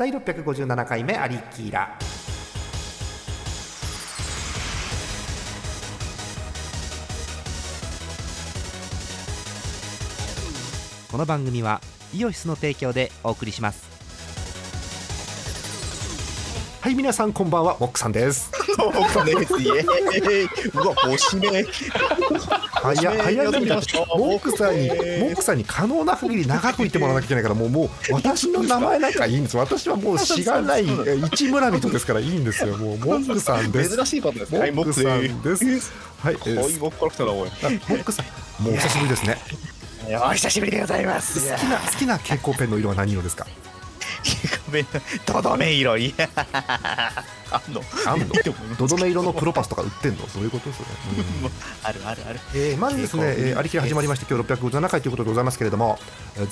第657回目アリキーラ。この番組はイオシスの提供でお送りします。はい皆さんこんばんはモックさんです。モックさんです。イエーイ。うわ星目。早い早いなモックさんにモックさんに可能な限り長く言ってもらわなきゃいけないからもうもう 私の名前なんかいいんです。私はもうしがない一村人ですからいいんですよ。もうモックさんです。珍しいことですモックさんです。はいモックさんもうお久しぶりですね。お久しぶりでございます。好きな好きな蛍光ペンの色は何色ですか？ごめんどどめ色いや。あんの。あんの？どどめ色のプロパスとか売ってんの？どういうことそれ、うん、あるあるある、えー、まずですね、えー、ありきり始まりまして今日657回ということでございますけれども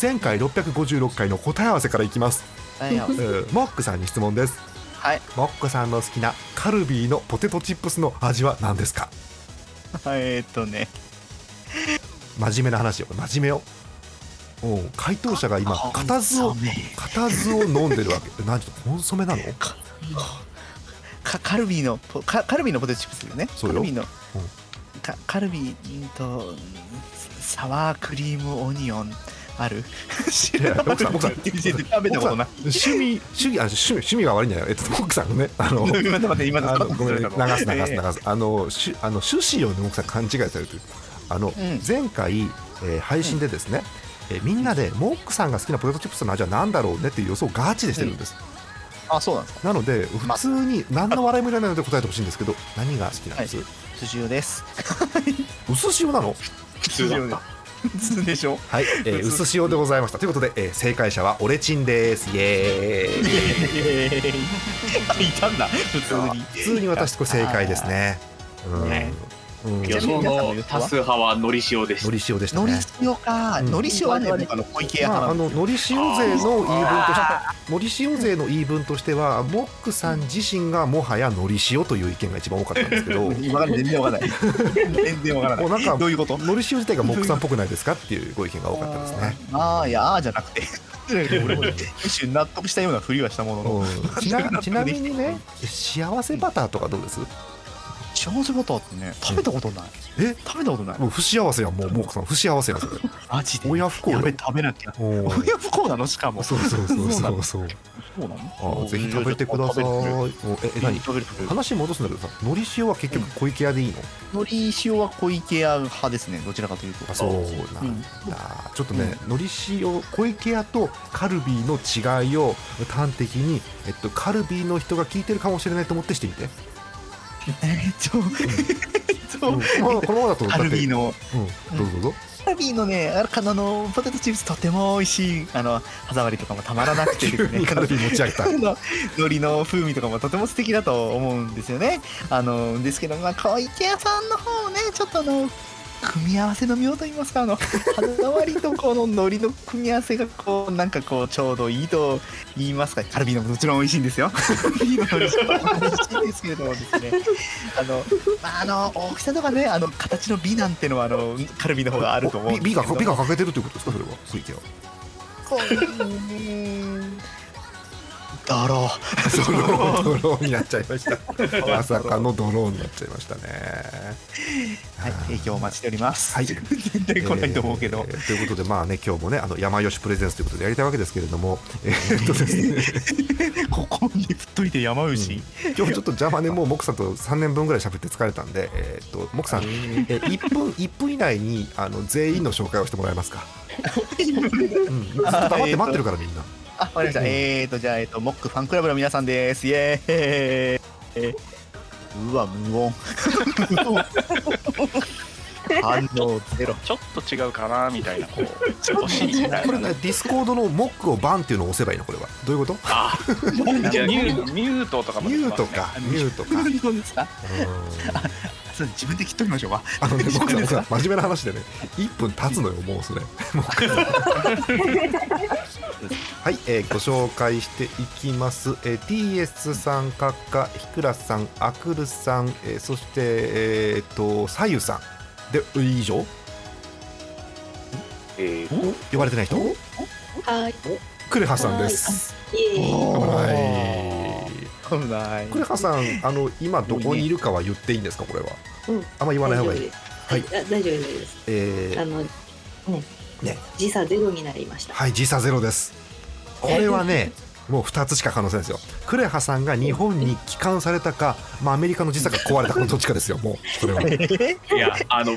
前回656回の答え合わせからいきます、はいえー、モックさんに質問です。はい。モックさんの好きなカルビーのポテトチップスの味は何ですか？えっとね。真面目な話よ。真面目よ。お回答者が今固唾を固唾を飲んでるわけ。何ちょっとコンソメなの？かカルビーのカカルビーのポテトチップスよね。そうよ。カルビーの、かカルビーとサワークリームオニオンある？知らない。奥さん奥さん。食べたことない。趣味趣味あ趣味趣味が悪いんじゃないえっと奥さんねあの 待って待って今あのごめん流す流す流す。あのしあの趣旨をね奥さん勘違いされてる。あの、うん。前回、えー配信でですね、えーみんなでモックさんが好きなポテトチップスの味は何だろうねっていう予想をガチでしてるんです、あそうなんですか。なので普通に何の笑いもいらないので答えてほしいんですけど何が好きなんです、寿司です。薄塩なの？普通だった。普通でしょ？はい、えー、薄塩でございました。ということで、えー正解者はオレチンです。イエーイ。いたんだ普通に。普通に私これ正解ですね。うん。ね。うん予想の多数派はのり塩でしたのり塩でしたのりね塩か、うん。のり塩はね、僕あの小池屋まあ、ののり塩勢の言い分としてのり塩勢の言い分としてはモックさん自身がもはやのり塩という意見が一番多かったんですけど。全然わからない。全然わからなうなんか どういうこと？のり塩自体がモックさんっぽくないですかっていうご意見が多かったですね。ああ、いや、じゃなくて。俺も一瞬納得したようなふりはしたものの？ちなみにね幸せバターとかどうです？幸せバターってね、食べたことない。え？食べたことない。もう不幸せやんもうモックさん。不幸せやんそれ。マジで？親不幸よやべ、食べなきゃ。親不幸なの？しかも。そうそうそうそう。そうそうなの？あーぜひ食べてください。おええ何？話戻すんだけどさのり塩は結局小池屋でいいの、のり塩は小池屋派ですね、どちらかというと。あそうなんだ、ちょっとね、のり塩小池屋とカルビーの違いを端的に、えっと、カルビーの人が聞いてるかもしれないと思ってしてみて、えっと、えっとうん、このままだとだってカルビーのうん、どうぞどうぞ、カルビーのね、あのあのポテトチップスとても美味しい、あの歯触りとかもたまらなくてですね。急に、カルビー持ち上げた。あの海苔の風味とかもとても素敵だと思うんですよね。あのですけど、まあ、小池屋さんの方をね、ちょっとあの、組み合わせの妙と言いますか、あの、歯触りとこの海苔の組み合わせがこう、なんかこう、ちょうどいいと言いますか、カルビーのももちろん美味しいんですよ。カルビーの海苔も美味しいんですけれどもですね、あの、まあ、あの、大きさとかね、あの、形の美なんてのは、あの、カルビーの方があると思うん美美ですけど。が美が欠けてるということですかそれは。小池屋こううー。ドロードローになっちゃいました まさかのドローになっちゃいましたねはい、提供お待ちしております。はい全然来ないと思うけど。えーということでまあね今日もねあの山吉プレゼンスということでやりたいわけですけれどもえーっとですね ここに振っといて山牛。今日ちょっと邪魔でもうモクさんと3年分ぐらい喋って疲れたんで、えーっとモクさん、えー、1分1分以内にあの全員の紹介をしてもらえますか？うん、ずっと黙って待ってるからみんな。あ、わかりました。えーと、じゃあ、えっと、モックファンクラブの皆さんです。イエーイ。うわ、無音。反応ゼロ。ちょっと違うかなみたいなこうちょっとしみたいなこれねディスコードのモックをバンっていうのを押せばいいのこれは。どういうこと？あ ミューミュートとかもねュートかミュートか。ですか自分で切っときましょうか。あのねモクさ真面目な話でね1分経つのよもうそれ。はい、えーご紹介していきます。えー、TS さん、カッカ、ひくらさん、アクルさん、えーそして、えー、と、さゆさん。で、以上えー。呼ばれてない人？はい。クレハさんです。はい。クレハさんあの今どこにいるかは言っていいんですか？これは。うん。あんま言わない方がいい。はいあ大丈夫です。大丈夫です。えー。あのねね。時差ゼロになりました。はい時差ゼロです。これはね もう2つしか可能性ないですよ。クレハさんが日本に帰還されたか、まあ、アメリカの時差が壊れたかのどっちかですよ。もうそれは。いやあの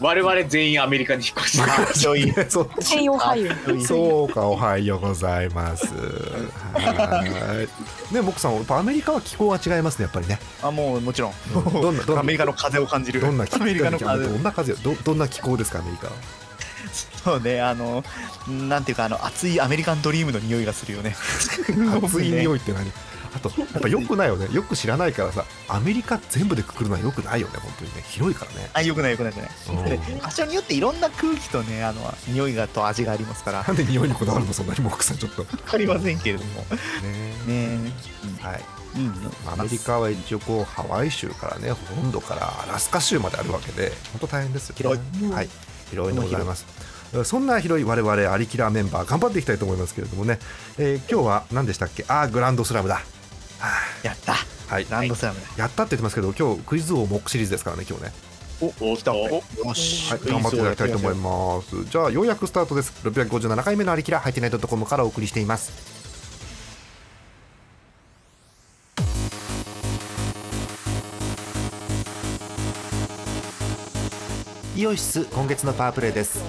我々全員アメリカに引っ越してちょいそっち専用俳優そうかおはようございます。はい。ねモクさんやっぱアメリカは気候が違いますねやっぱりね。あもうもちろん。どんなどんなアメリカの風を感じる。どんな気アメリカの風。どんな風どどんな気候ですかアメリカはそうねあのなんていうかあの熱いアメリカンドリームの匂いがするよね。熱い匂いいって何？あとやっぱよくないよね。よく知らないからさアメリカ全部でくくるのはよくないよね本当にね。広いからね。あよくないよくないよくうん。ないで場所によっていろんな空気とねあの匂いがと味がありますから。なんで匂いにこだわるの？そんなにモクさんちょっと。ねわかりませんけれども。ねはい。うん。うんアメリカは一応こうハワイ州からね本土からアラスカ州まであるわけで本当大変ですよ、広い。はい広いでございます。そんな広い我々アリキラーメンバー頑張っていきたいと思いますけれどもね、えー今日は何でしたっけ？あーグランドスラムだ。はやった。あはい。ランドスラムだ。やったって言ってますけど今日クイズ王モックシリーズですからね今日ね。おっとよし。はい、頑張っていただきたいと思います。じゃあ、ようやくスタートです。657回目のありきら、ハイテナイトコムからお送りしています。イオシス今月のパワープレイです。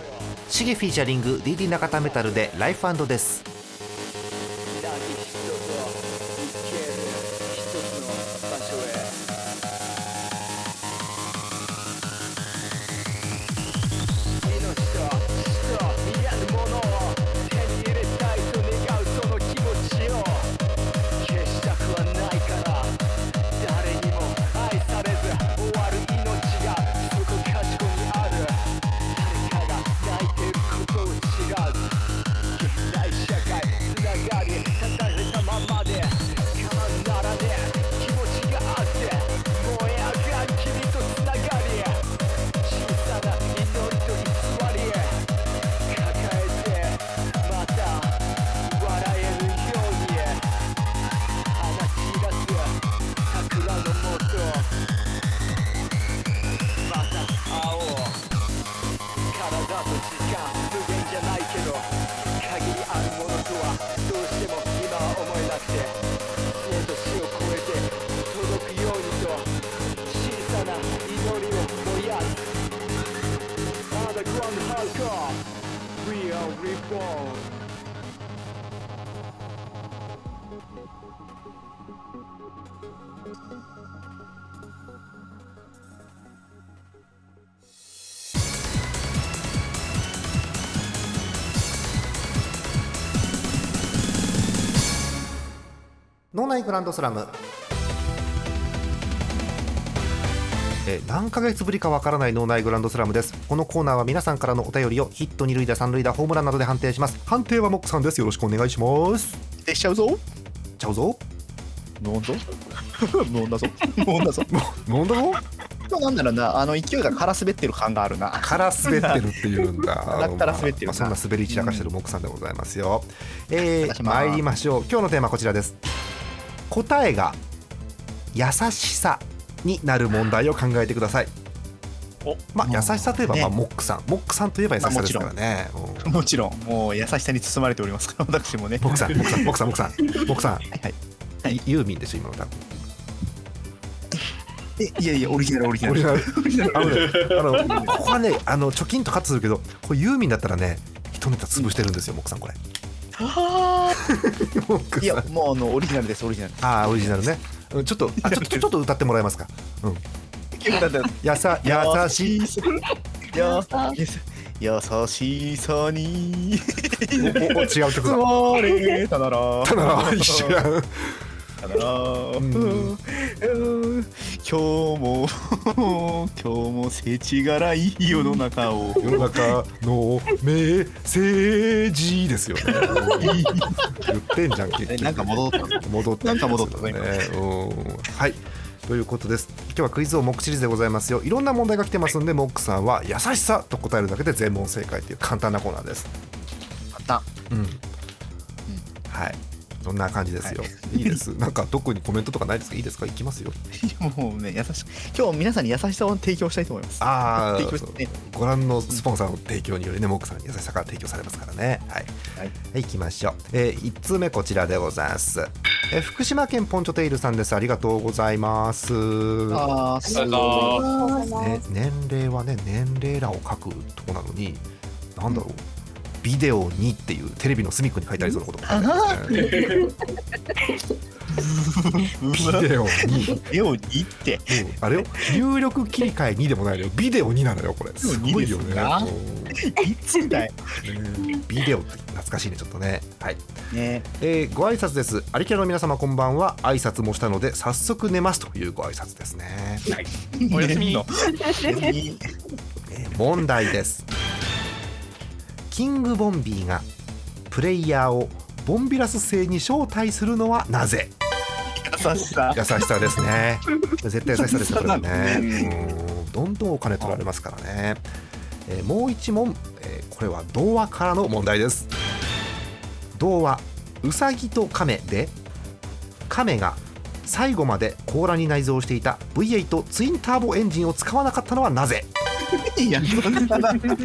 シゲフィーチャリング DD 中田メタルでライフです。内グランドスラム。えー何ヶ月ぶりかわからない脳内グランドスラムです。このコーナーは皆さんからのお便りをヒット二塁打三塁打ホームランなどで判定します。判定はモックさんです。よろしくお願いします。でしちゃうぞ。ちゃうぞ。飲んぞ 飲んだぞ。飲んだぞ。飲んだぞ。なんだろうなあの勢いがから滑ってる感があるな。から滑ってるっていうんだ。だったら滑ってるな。まあそんな滑り散らかしてるモックさんでございますよ、えー、願いします。参りましょう。今日のテーマはこちらです答えが優しさになる問題を考えてください。おまあ優しさといえば、ね。まあ、モックさん。モックさんといえば優しさですからね、うん。もちろん。もう優しさに包まれておりますから私もね。モックさんモックさんモックさんモックさん。モックさんはい。はいいユーミンでしょ今の多分。えいやいやオリジナルオリジナル。あのここはねあの貯金とカットするけどこれユーミンだったらね一ネタ潰してるんですよモックさんこれあモックーいやもうあのオリジナルですオリジナルああオリジナルね。うんちょっとあちょっと ちょっと歌ってもらえますか？うん。や さ優しい。や優しさに。おお違う曲だ。包まれたなら。一緒やん。たなら。うん。うん 今日も 今日も世知辛い世の中を。世の中のメッセージですよね。言ってんじゃん結局。えなんか戻った戻った。なんか戻ったねねうん。はい。ということです。今日はクイズ王モックシリーズでございますよ。いろんな問題が来てますんでモックさんは優しさと答えるだけで全問正解という簡単なコーナーです。あったうん。はいそんな感じですよ、い、いです。なんか特にコメントとかないですか？いいですか？いきますよ。もうね優し今日皆さんに優しさを提供したいと思います。ああね。ご覧のスポンサーの提供によりねモックさんに優しさが提供されますからね。はい。はい。はい、行きましょう。えー、1通目こちらでございます。えー福島県ポンチョテイルさんです。ありがとうございます。あーすあごいのね、年齢はね、年齢欄を書くとこなのに、なんだろう。ビデオにっていうテレビの隅っこに書いてありそうなことが書いてあるんですね。ビデオに、絵をにってうんあれよ、入力切り替え2でもないのよ。ビデオ2なのよ、これ。すごいよね。ビデオ2うんいつだよねビデオって懐かしいね、ちょっとね。はい。ねえーご挨拶です。アリキャラの皆様こんばんは。挨拶もしたので早速寝ますというご挨拶ですね。おやすみ問題です。キングボンビーがプレイヤーをボンビラス星に招待するのはなぜ？優しさ優しさですね。絶対優しさですよね。うんどんどんお金取られますからね。えーもう一問、えーこれは童話からの問題です。童話ウサギとカメでカメが最後まで甲羅に内蔵していた V8 ツインターボエンジンを使わなかったのはなぜ？いやそんなな手が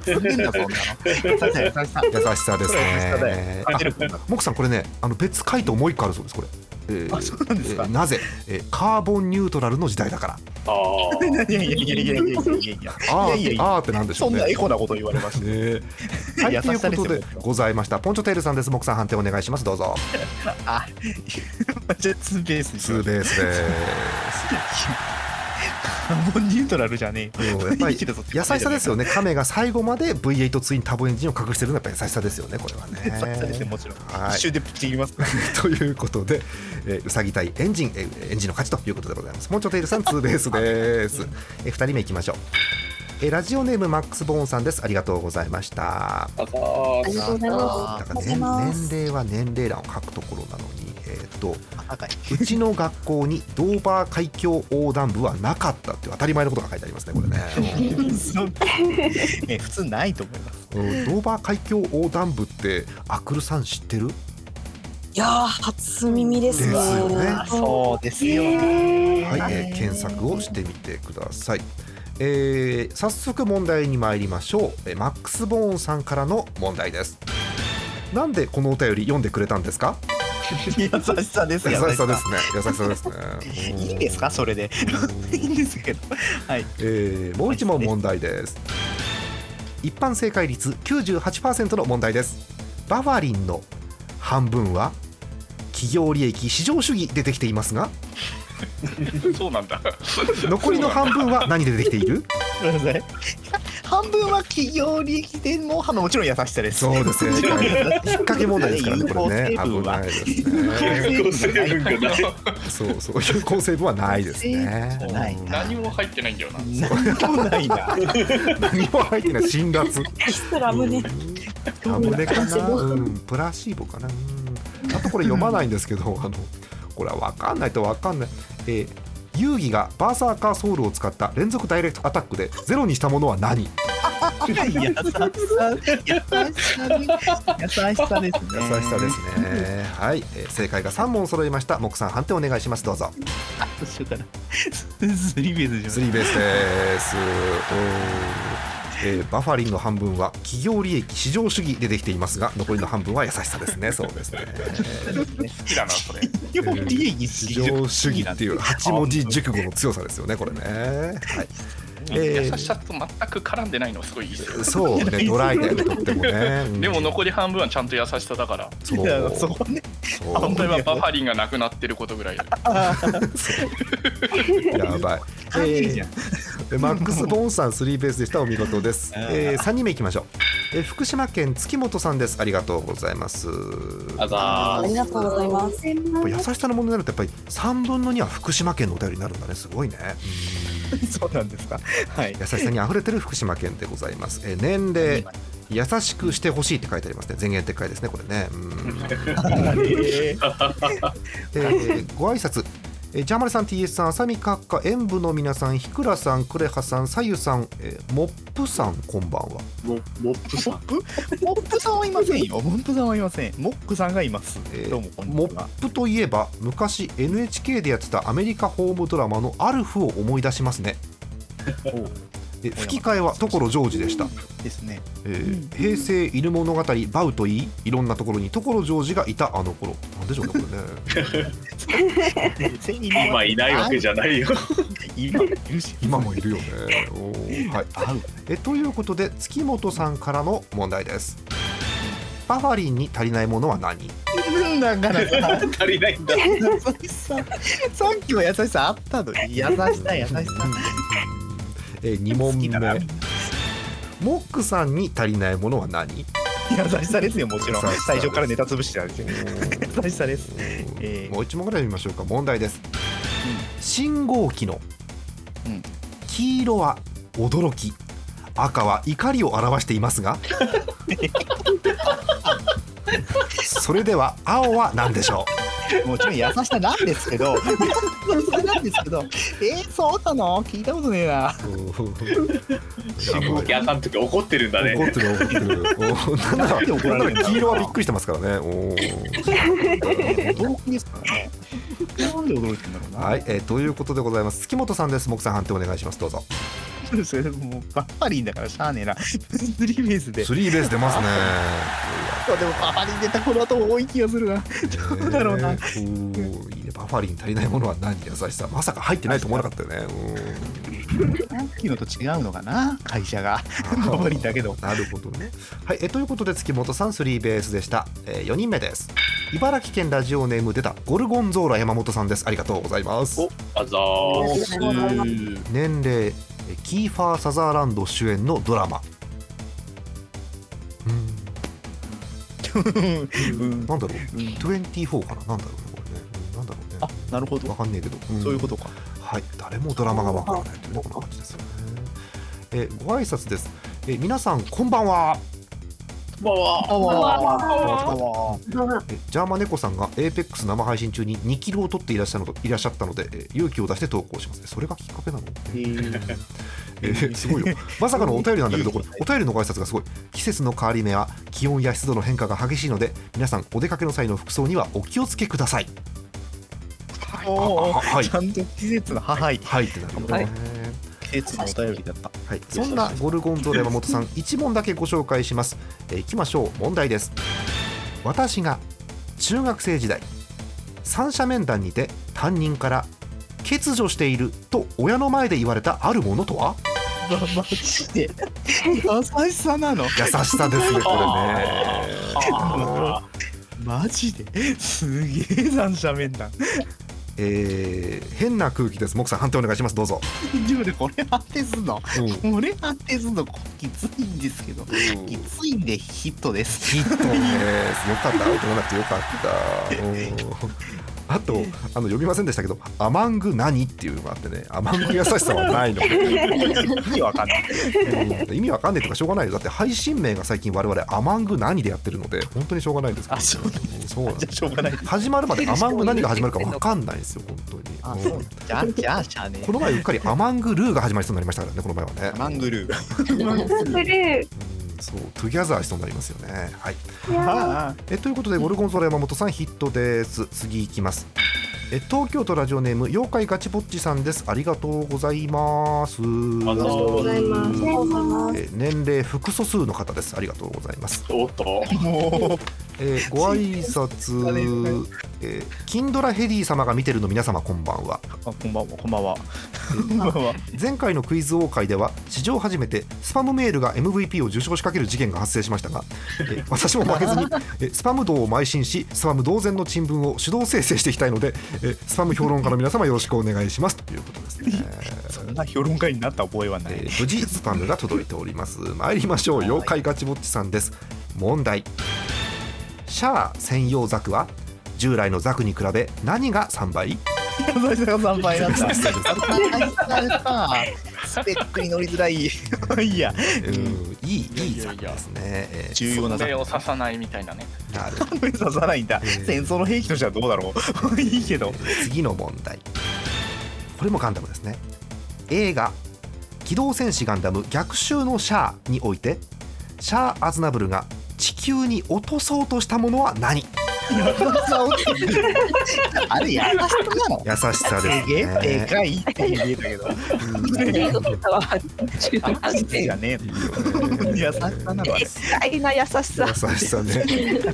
積んでんだそんな。の優しさ優しさですね。もんだあモクさんこれねあの別回答もう一個あるそうです。これ、えーあそうなんですか？えーなぜ、えーカーボンニュートラルの時代だから。あいやいやいやいやいやいやいやいやいやいやいやあーってなんでしょそうんねなエコなこと言われました。ねはい、ということでございました。ポンチョテールさんです。モクさん判定お願いします。どうぞ。あじゃあツーベースツーベースでカ ーボンニュートラルじゃねえす。うんやっぱり 優しさですよね。カメが最後まで V8 ツインターボエンジンを隠してるのはやっぱり優しさですよね。これはね。優しさですねもちろんはい一周でプチ切ります ということで、えー、うさぎ対エンジン、えーエンジンの勝ちということでございます。モンチョテールさんツーベースです。えー、二人目いきましょう。えーラジオネームマックスボーンさんです。ありがとうございました。ありがとうございまだから年年齢は年齢欄を書くところなのに、えーっと。赤いうちの学校にドーバー海峡横断部はなかったっていう当たり前のことが書いてありますね、これね。ね 普通ないと思いますうんドーバー海峡横断部って、アクルさん知ってる？いやー初耳ですね。ですよねそうですよはい、ねえー検索をしてみてください。えー早速問題に参りましょう、えーマックス・ボーンさんからの問題です。なんでこのお便り読んでくれたんですか？優しさです優よしさですね。優しさですね。いいんですかそれで。いいんですけど。はい。えーもう一問問題です。一般正解率98%の問題です。バファリンの半分は企業利益市場主義でできていますが そうなんだ。残りの半分は何でできている？ごめんなさい半分は企業利益でももちろん優しさです。そうですね。引っ掛け問題ですからねこれね。危有効成分はない。ですね有効成分がないそうそう。有効成分はないですね。ないな何も入ってないんだよ。な何もない。な何も入ってない。辛辣ラムネ。ラムネかな、うん、プラシーボかな、うん、あとこれ読まないんですけど、あのこれは分かんないと分かんない、えー遊戯がバーサーカーソウルを使った連続ダイレクトアタックでゼロにしたものは何優しさ優しさ優しさですね優しさですね。はい、えー正解が3問揃いました。木さん判定お願いします。どうぞ。どうしようかなスリーベースじゃんスリーベースです。えーバファリンの半分は企業利益市場主義でできていますが残りの半分は優しさですね。そうですね。好きだなそれ。企業利益市場主義っていう8文字熟語の強さですよねこれね。はい。えー優しさと全く絡んでないのすごいいいですよ。そうね ドライだよねとってもね、うん。でも残り半分はちゃんと優しさだから。そう。そこね。そう。本当はバファリンがなくなってることぐらいだ。やばい。完璧じゃんえー。マックス・ボーンさんスリーベースでした。お見事です、えー、3人目いきましょう、えー福島県月本さんです。ありがとうございます。あざーありがとうございます。優しさの問題になるとやっぱり3分の2は福島県のお便りになるんだね。すごいね。そうなんですか。はい。優しさに溢れてる福島県でございます、えー年齢優しくしてほしいって書いてありますね。前言撤回ですねこれね。うん。えーご挨拶えージャーマネさん TS さん浅見閣下演舞の皆さんひくらさんクレハさんさゆさん、えーモップさんこんばんはモモップさん。モップ？さんはいませんよ。モップさんはいません。モックさんがいます。えーどうもこんにモちは。ップといえば昔 NHK でやってたアメリカホームドラマの「アルフ」を思い出しますね 吹き替えは所ジョージでした、ですね。えー平成犬物語バウといいいろんなところに所ジョージがいたあの頃なんでしょうねこれね 今いないわけじゃないよ。今いるし。今もいるよね はい。えということで月本さんからの問題ですバファリンに足りないものは何？だからさ、足りないんだ。優しさ。さっきは優しさあったのに。優しさ、優しさ。え2 問目。モックさんに足りないものは何？優しさですよ、もちろん。最初からネタ潰してたんですよ。優しさです。えー。もう一問ぐらい見ましょうか。問題です、信号機のうん。黄色は驚き。赤は怒りを表していますが それでは青は何でしょもちろん優しさなんですけど、優しさなんですけど、えー、そうなの？聞いたことねえな。う信号機あかん時怒ってるんだね。怒ってる怒ってる。おーなんならられるんだ。黄色はびっくりしてますからね。おー。驚きですからね。なんで驚いてんだろうな。はい、えーということでございます。月本さんです。木さん判定お願いします。どうぞそれもうバッファリンだからしゃあねえな。スリーベースで。スリーベース出ますねでもバッファリン出た頃だと多い気がするな。どうだろうな。ねえおーいいねバファリン足りないものは何優しさまさか入ってないと思わなかったよねさっきのと違うのかな？会社が。うんバッファリンだけど。なるほどねはいえーということで月本さんスリーベースでした、え4人目です茨城県ラジオネーム出たゴルゴンゾーラ山本さんですありがとうございますお、あざー。年齢えキーファー・サザーランド主演のドラマ。うん。なんだろう。24かな。なんだろうねこれね。うん。なんだろうね。あ、なるほど。わ。かんねえけど、ん。そういうことか。はい。誰もドラマがわからないというねこんな感じですよね。えーご挨拶です。えー皆さんこんばんはジャーマネコさんが APEX 生配信中に2キロを取っていらっしゃるのといらっしゃったので、えー勇気を出して投稿します。それがきっかけなの、えーすごいよ。まさかのお便りなんだけどこれお便りのご挨拶がすごい。季節の変わり目は気温や湿度の変化が激しいので皆さんお出かけの際の服装にはお気をつけください。はい。ちゃんと季節のはい。はい。ってなるほどね、季節のお便りだった。はい、そんなゴルゴンゾーラ山本さん一問だけご紹介します、えーいきましょう。問題です。私が中学生時代三者面談にて担任から欠如していると親の前で言われたあるものとは？マジで。優しさなの？優しさですねこれね。あマジで？すげえ三者面談えー変な空気です。木さん判定お願いします。どうぞ、自分でこれ判定すんの？うん。これ判定すんの？きついんですけどきついんでヒットです。ヒットです。よかった。アウトなくてよかった。うんあとあの読みませんでしたけど「アマング何?」っていうのがあってねアマング優しさはないの、意味わかんない。うん意味わかんないとかしょうがないよ。だって配信名が最近我々アマング何でやってるので本当にしょうがないんです。けどあそうなんじゃあしょうがない。です始まるまでアマング何が始まるか わかんないんですよ本当に。あうん。そう。じゃあじゃあしゃあねこの前うっかりアマングルーが始まりそうになりましたからねこの前はね。マングルー。ブルー。うんそう together しそうになりますよね。はい。あえということでゴルゴンゾーラ山本さんヒットです。次いきます。え東京都ラジオネーム妖怪ガチぼっちさんです。ありがとうございます。ありがとうございます。ありがとうございます。え年齢複素数の方です。ありがとうございます。おっと。もえーご挨拶、えーキンドラヘディ様が見てるの皆様こんばんは。うあこんばんはこんばんは。前回のクイズ王会では史上初めてスパムメールが MVP を受賞しかける事件が発生しましたが、えー 私も負けずに、えースパム道を邁進しスパム同然の珍聞を手動生成していきたいので、えースパム評論家の皆様よろしくお願いします。ということですね、そんな評論家になった覚えはない。えー無事スパムが届いております。参りましょう。妖怪ガチぼっちさんです。問題シャア専用ザクは従来のザクに比べ何が3倍？優しさが3倍なんだスペックに乗りづらい。いや。うんいいいいザいやいやいやクですね、えー重要な目を刺さないみたいなね。なる目刺さないんだ。えー戦争の兵器としてはどうだろう。いいけど。次の問題。これもガンダムですね。映画「機動戦士ガンダム逆襲のシャア」においてシャア・アズナブルが地球に落とそうとしたものは何？あれ優しさなの優しさですすげえでねかいって言えたけど優しさなのはでかいな優しさ優しさね。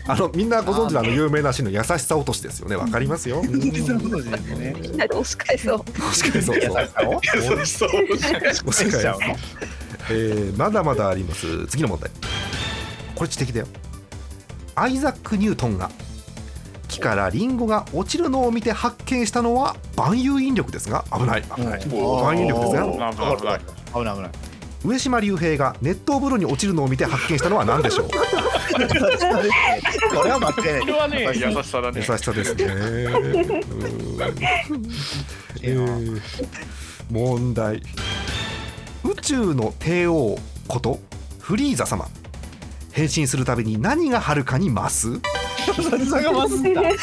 あのみんなご存知のあの有名なシーンの優しさ落としですよね。わかりますよ。みんなで押し返そう。確かにそう。優しさを優しそう。お世界えーまだまだあります。次の問題これ知的だよ。アイザック・ニュートンが木からリンゴが落ちるのを見て発見したのは万有引力ですが危ない。危ない。万有引力ですが危ない。危ない。危ない。危ない上島竜兵が熱湯風呂に落ちるのを見て発見したのは何でしょう？これは間違いないこれはね優しさだね。優しさですね。問題。宇宙の帝王ことフリーザ様変身するたびに何がはるかに増す？優しさが増すんだ。優し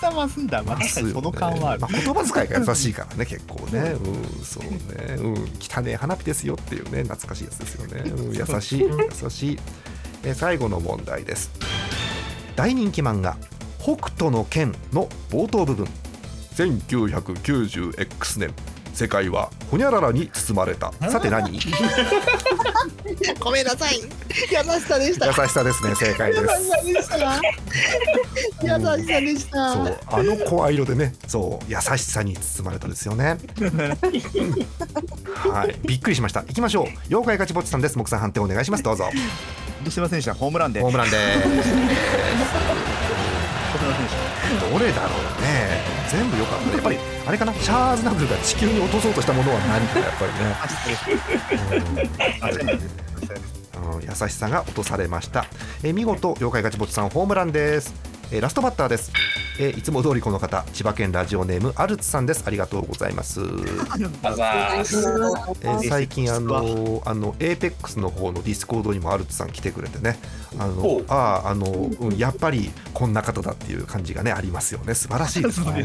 さ増すんだまあその感は。あるまあ、言葉遣いが優しいからね 結構ね。うんそうね。うん。汚ねえ花火ですよっていうね懐かしいやつですよね、うん、優しい優しい。えー最後の問題です。大人気漫画「北斗の拳」の冒頭部分。1990X 年世界はほにゃららに包まれた。さて何？優しごめんなさい。優しさでした。さですね正解です。優しさでした。優しさでした。そうあの声色でね。そう優しさに包まれたですよね。はい。びっくりしました。行きましょう。妖怪ガチぼっちさんです。木さん判定お願いします。どうぞ。すいませんでしたホームランで。ホームランです。いませんでしどれだろうね。全部良かった。ねやっぱりあれかな？シャア・アズナブルが地球に落とそうとしたものは何かやっぱりね。うん。優しさが落とされました、えー見事妖怪ガチぼっちさんホームランです、えーラストバッターです、えーいつも通りこの方千葉県ラジオネームアルツさんです。ありがとうございます、えー最近あのあのエーペックスの方のディスコードにもアルツさん来てくれてね。あのあああの、うん、やっぱりこんな方だっていう感じがねありますよね。素晴らしいですね。はい。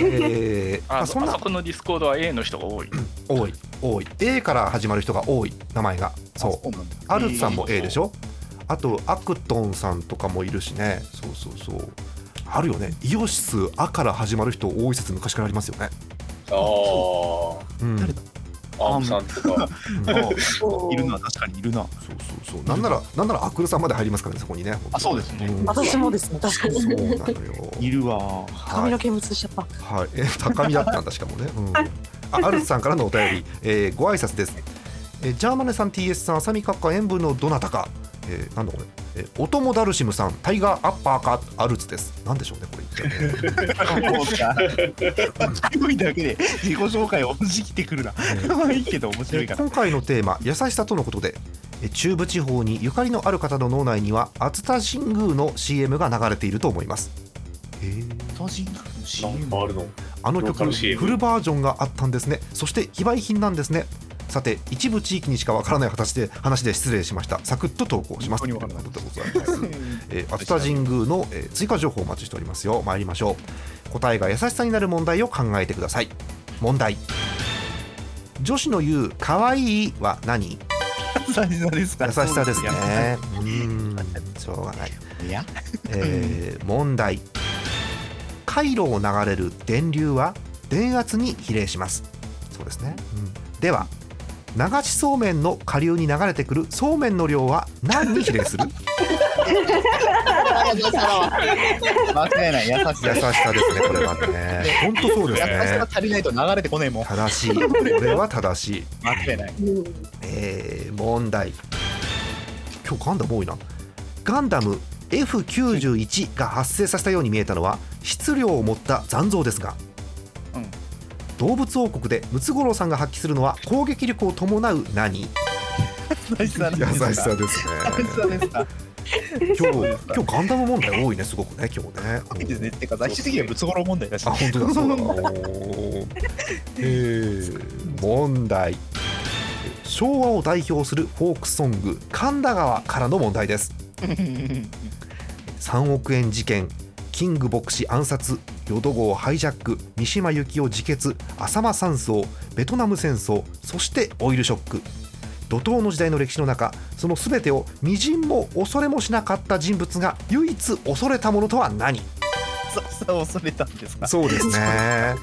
えーまああ、そんなあそこのディスコードは A の人が多い。多い。多い。A から始まる人が多い名前が。そう。アルツさんも A でしょ？あとアクトンさんとかもいるしね。そうそうそう。あるよね。イオシス「あ」から始まる人多い説昔からありますよね。あうん。誰だ？あアームさんとか。あいるな。確かにいるな。そうそうそう。なんならなんならアクルさんまで入りますからねそこにね。あそうですね。ん。私もですね確かに。そうなのよ。いるわ。髪の毛見つしちゃった。はい、え高見だったんだしかもね、うん、あアルツさんからのお便り、えーご挨拶です、えージャーマネさん TS さん浅見閣下塩分のどなたか、えーなんだこれ、えーおともダルシムさんタイガーアッパーカアルツです。なんでしょうねこれ。一体ねそうか強いだけで自己紹介を押し切ってくるな。可愛いけど面白いから今回のテーマ「優しさ」とのことでえー中部地方にゆかりのある方の脳内には熱田神宮の CM が流れていると思います。あるのあの曲フルバージョンがあったんですね。そして非売品なんですねさて一部地域にしかわからない形で話で失礼しました。サクッと投稿します。ということでございますえー、熱田神宮の、えー追加情報をお待ちしておりますよ。参りましょう。答えが優しさになる問題を考えてください。問題。女子の言う可愛いは何？優優しさですか？しさですね。うーんしょうがない。いや。えー問題。回路を流れる電流は電圧に比例します。そうですね、うん。では流しそうめんの下流に流れてくるそうめんの量は何に比例する？間違いない優しさ優しさですねこれはね。本当そうです優しねさ足りないと流れてこねえもん。正しい。これは正しい、間違いない。えー問題。今日ガンダム多いな。ガンダム F91 が発生させたように見えたのは質量を持った残像ですが、うん動物王国でムツゴロウさんが発揮するのは攻撃力を伴う何？優優しさしですね今日今日ガンダム問題多いねすごくね今日ね。いいですね。ってか最終的にはムツゴロウ問題だしあ本当だそう。だ えー問題。昭和を代表するフォークソング神田川からの問題です。3億円事件キング牧師暗殺淀号ハイジャック三島由紀夫自決浅間山荘ベトナム戦争そしてオイルショック。怒涛の時代の歴史の中その全てをみじんも恐れもしなかった人物が唯一恐れたものとは何？そうそう恐れたんですかそうですね、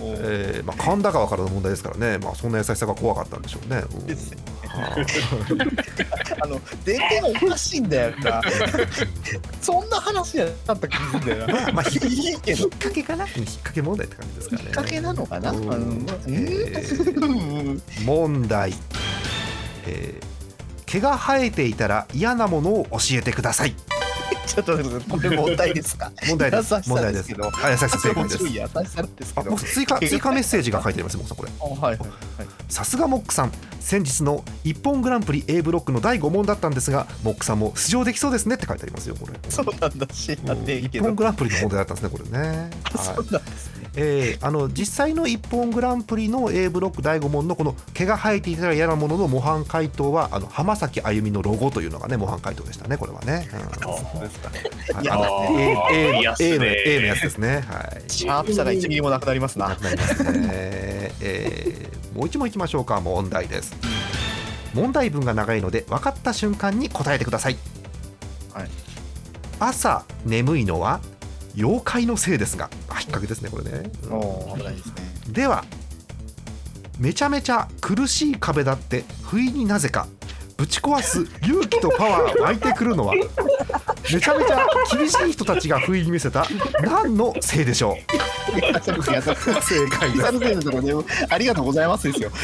えーまあ、神田川からの問題ですからね、まあ、そんな優しさが怖かったんでしょうね。あ。の電源がおかしいんだよな。そんな話じゃなかった気がするんだよな。あまあ、引っ掛けかな？引っ掛け問題って感じですかね。きっかけなのかな、うん。えうん。問題、えー毛が生えていたら嫌なものを教えてください。ちょっとこれ問題ですか？問題です。問題ですけど。あ優しさ正解です。もうちょ。い優しさですけあ、どもう追加 追加メッセージが書いてありますよ、モックさんこれ。さすがモックさん。先日の一本グランプリ A ブロックの第5問だったんですがモックさんも出場できそうですねって書いてありますよこれ。そうなんだ。知らねえ一本グランプリの問題だったんですねこれね、そはうなんです。ねいえーあの実際の一本グランプリの A ブロック第5問のこの毛が生えていたら嫌なものの模範解答はあの浜崎あゆみのロゴというのがね模範解答でしたねこれはね、うん。そうですか。はいいやあの A, A, A の A のやつですね。はい。シャープさが1ミリもなくなりますな。なくなりますね、えーもう一問いきましょうか。問題です。問題文が長いので分かった瞬間に答えてください、はい。朝眠いのは妖怪のせいですがっ掛けですねこれね、おー危ないですね。ではめちゃめちゃ苦しい壁だって不意になぜか。ぶち壊す勇気とパワー湧いてくるのは めちゃめちゃ厳しい人たちが不意に見せた何のせいでしょう。正解ですサルベーのところでありがとうございますですよ。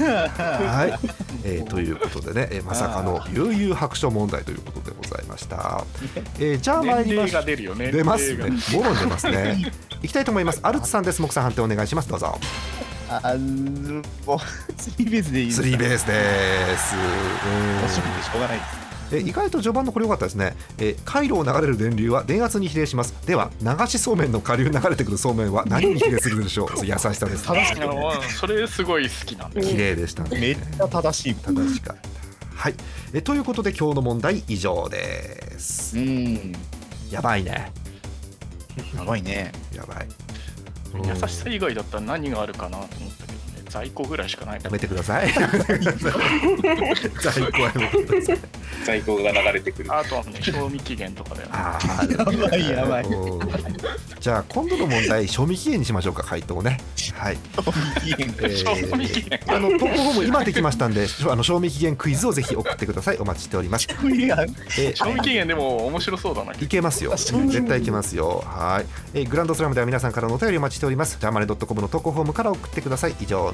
はい、えーということでね、えーまさかの悠々白書問題ということでございました。えーじゃあ参りましが出るよね。出ますね 年。もろに出ますね。いきたいと思います。アルツさんです。木さん判定お願いします。どうぞ。あのもうスリーベースでいいですか？スリーベースです。面白くてしょうがないです。うんえー意外と序盤のこれ良かったですね。えー回路を流れる電流は電圧に比例します。では流しそうめんの下流に流れてくるそうめんは何に比例するでしょう？優しさです、正し齢がうんそれすごい好きなん。綺麗でしたね。めっちゃ正しい。正しかった。はい、えーということで今日の問題以上です。うん。やばいね。やばいね。やばい。優しさ以外だったら何があるかなと思ったけどね。在庫ぐらいしかない。やめてください。在庫はやめてください。在庫が流れてくる。あとはね、賞味期限とかだよね。あーやばいやばいうんじゃあ今度の問題賞味期限にしましょうか回答ね。はい。え賞味期ー限。あの投稿フォーム今できましたんで、あの賞味期限クイズをぜひ送ってください。お待ちしております。えー賞味期限でも面白そうだな。いけますよ。絶対いけますよ。はい、えーグランドスラムでは皆さんからのお便りお待ちしております。ジャーマネドットコムの投稿フォームから送ってください。以上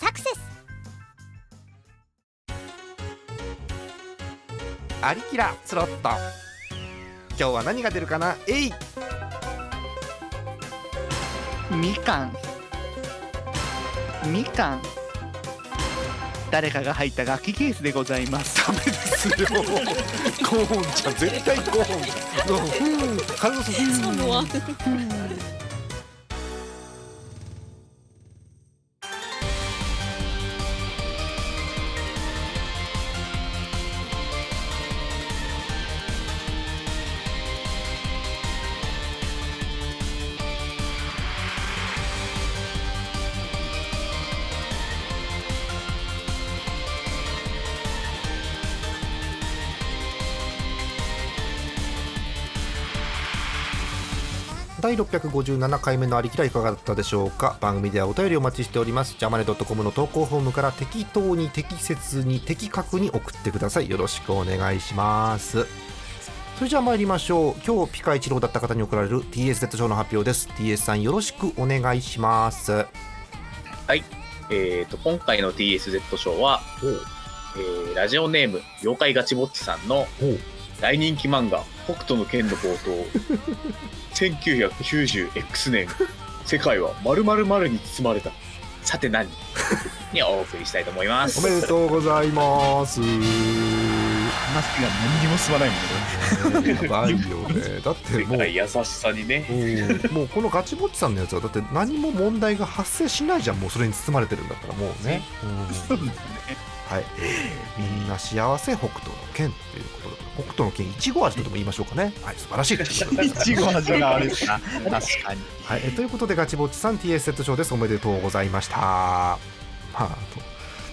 サクセスアリキラスロット。今日は何が出るかな？えい。みかん。みかん。誰かが入った楽器ケースでございます。ダメですよ。コーンちゃん。絶対コーン。うん。カルロスうん第657回目のありきらいかがだったでしょうか？番組ではお便りお待ちしております。ジャマネドットコムの投稿フォームから適当に適切に的確に送ってください。よろしくお願いします。それじゃあ参りましょう。今日ピカ一郎だった方に送られる TSZ 賞の発表です。TS さんよろしくお願いします。えー、と今回の TSZ 賞は、えーラジオネーム妖怪ガチぼっちさんの大人気漫画「北斗の拳」の冒頭 1990X 年。世界は〇〇〇に包まれた。さて何？にお送りしたいと思います。おめでとうございます。話が何にも進まないもんね。やばいよね。だってもう。優しさにね。うん。もうこのガチぼっちさんのやつはだって何も問題が発生しないじゃん。もうそれに包まれてるんだったらもうね、うんはい、えーみんな幸せ北斗の剣ということで北斗の剣いちご味とでも言いましょうかね。はい素晴らしい。いちご味があれですな。確かに。はい、えーということでガチぼっちさん TS セット賞です。おめでとうございました。まあ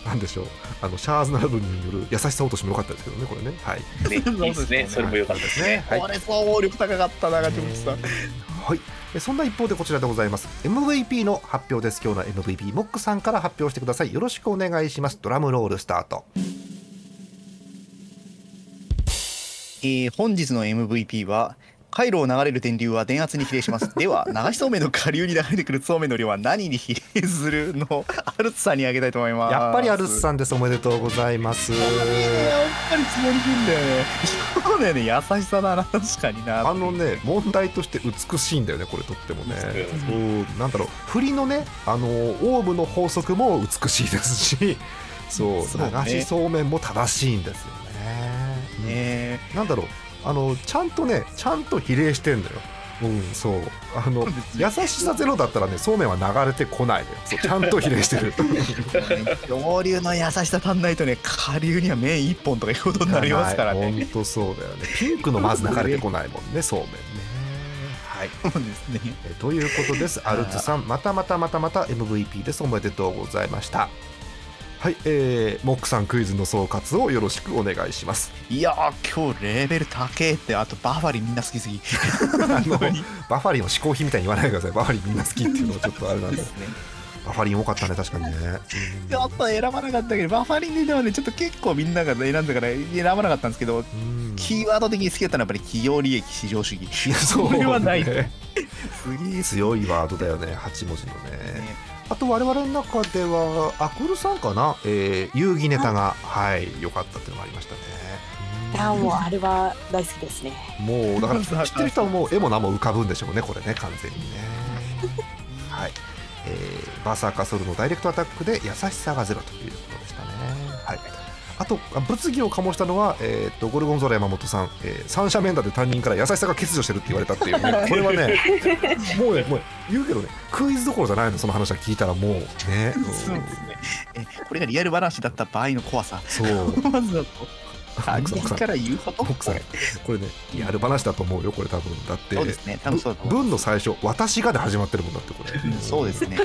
なんでしょう。あのシャーズナルドによる優しさ落としも良かったですけどねこれね。はい。ねいいですね。それも良かったですね。はい。これ総力高かったなガチムチさん。はい、えそんな一方でこちらでございます。MVP の発表です。今日の MVP モックさんから発表してください。よろしくお願いします。ドラムロールスタート。えー本日の MVP は回路を流れる電流は電圧に比例します。では、流しそうめんの下流に流れてくるそうめんの量は何に比例するの？をアルツさんにあげたいと思います。やっぱりアルん。スさんですおめでとうございますやっぱりつもりくんだよね。そうだよね、優しさだな、確かにな。あのね問題として美しいんだよねこれとってもねそうなんだろう振りのねあのオウムの法則も美しいですしそうそうね流しそうめんも正しいんですよねねなんだろうあのちゃんとねちゃんと比例してんだよ。うん。そう。あの優しさゼロだったらねそうめんは流れてこないのよ。そうちゃんと比例してる。上流の優しさ足んないとね、下流には麺一本とかいうことになりますからね。本当そうだよね。ピンクのまず流れてこないもんねそうめんね。はい。そうですね。えということです。アルツさんまたまたまたまた MVP です。おめでとうございましたはい、えー、モックさんクイズの総括をよろしくお願いします。いやー、今日レベル高えって、あとバファリンみんな好きすぎ。あのバファリンを嗜好品みたいに言わないでください。バファリンみんな好きっていうのはちょっとあれなんで。ですね。バファリン多かったね確かにね。ちょっと選ばなかったけど、バファリンではね、ちょっと結構みんなが選んだから選ばなかったんですけど、うん。キーワード的に好きだったのはやっぱり企業利益至上主義。いやそれはない。ね すげえ。強いワードだよね。8文字のねあと我々の中ではアクルさんかな、えー、遊戯ネタがはい良かったっていうのがありましたね。いやもうあれは大好きですね。もうだから 知ってる人はもう絵も名も浮かぶんでしょうねこれね完全にね。はい、えー、バーサーカソルのダイレクトアタックで優しさがゼロということでしたね。はいあとあ物議を醸したのは、えー、とゴルゴンゾーラ山本さん、えー三者面談で担任から優しさが欠如してるって言われたっていう。ね これはね もうねもう言うけどねクイズどころじゃないのその話は聞いたらもうね、うんそうですね。え、これがリアル話だった場合の怖さ。そう まずだと。他奥さん人から言うほど。奥さんこれねやる話だと思うよこれ多分だってそうですね。多分そう。文の最初「私が」で始まってるもんだってこれ、うんそうですね。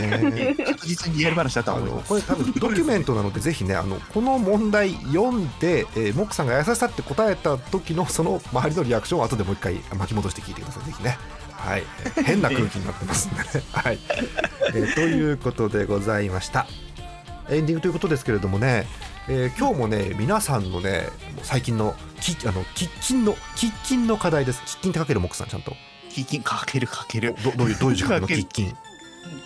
ね確 実にリアル話だと思います。のこれ多分ドキュメントなのでぜひねあのこの問題読んで、えーモックさんが優しさって答えた時のその周りのリアクションを後でもう一回巻き戻して聞いてくださいぜひねはいえー変な空気になってますんでね はい、えーということでございましたエンディングということですけれどもね、えー今日もね皆さんのね最近のきあの喫緊の喫緊の課題です。喫緊ってかけるモックさんちゃんと。キッキンかけるかける。どどういうどういう時間の？喫緊。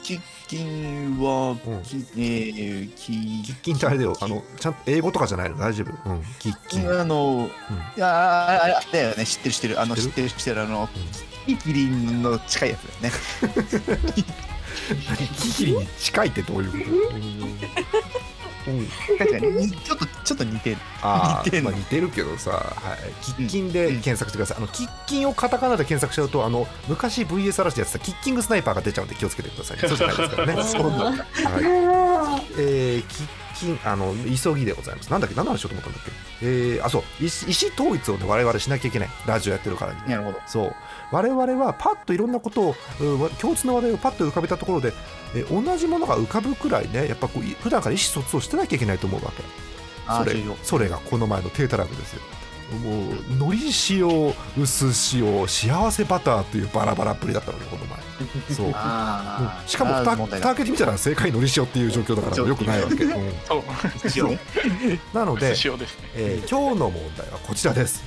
キッキンは、うん。きえー、き喫緊ってあれだよ。あのちゃんと英語とかじゃないの？大丈夫？うん。喫緊。あの、いやあああれだよね。知ってる知ってる。あの知ってる？知ってるあの、キキリンの近いやつだよねキキリンに近いってどういうことうん確かに。にちょっとちょっと似てる。あ似てんのーまあ似てるけどさ、はい、喫緊で検索してください、あの喫緊をカタカナで検索しちゃうとあの昔 VS 嵐でやってたキッキングスナイパーが出ちゃうんで気をつけてください、ね、そうじゃないですからね。そうなんだ。はい。えー、喫緊あの急ぎでございます。なんだっけ何の話しようと思ったんだっけ？えー、あそう。意思意思統一を、ね、我々しなきゃいけない。ラジオやってるからになるほど。そう。我々はパッといろんなことをうん共通の話題をパッと浮かべたところでえー同じものが浮かぶくらいねやっぱこうい普段から意思疎通をしてなきゃいけないと思うわけ。それそれがこの前のテータラグですよもう海苔塩薄塩幸せバターっていうバラバラっぷりだったのねこの前。そう。あしかも蓋蓋開けてみたら正解海苔塩っていう状況だからよくないわけ、うんそう塩なので、ねえー今日の問題はこちらです、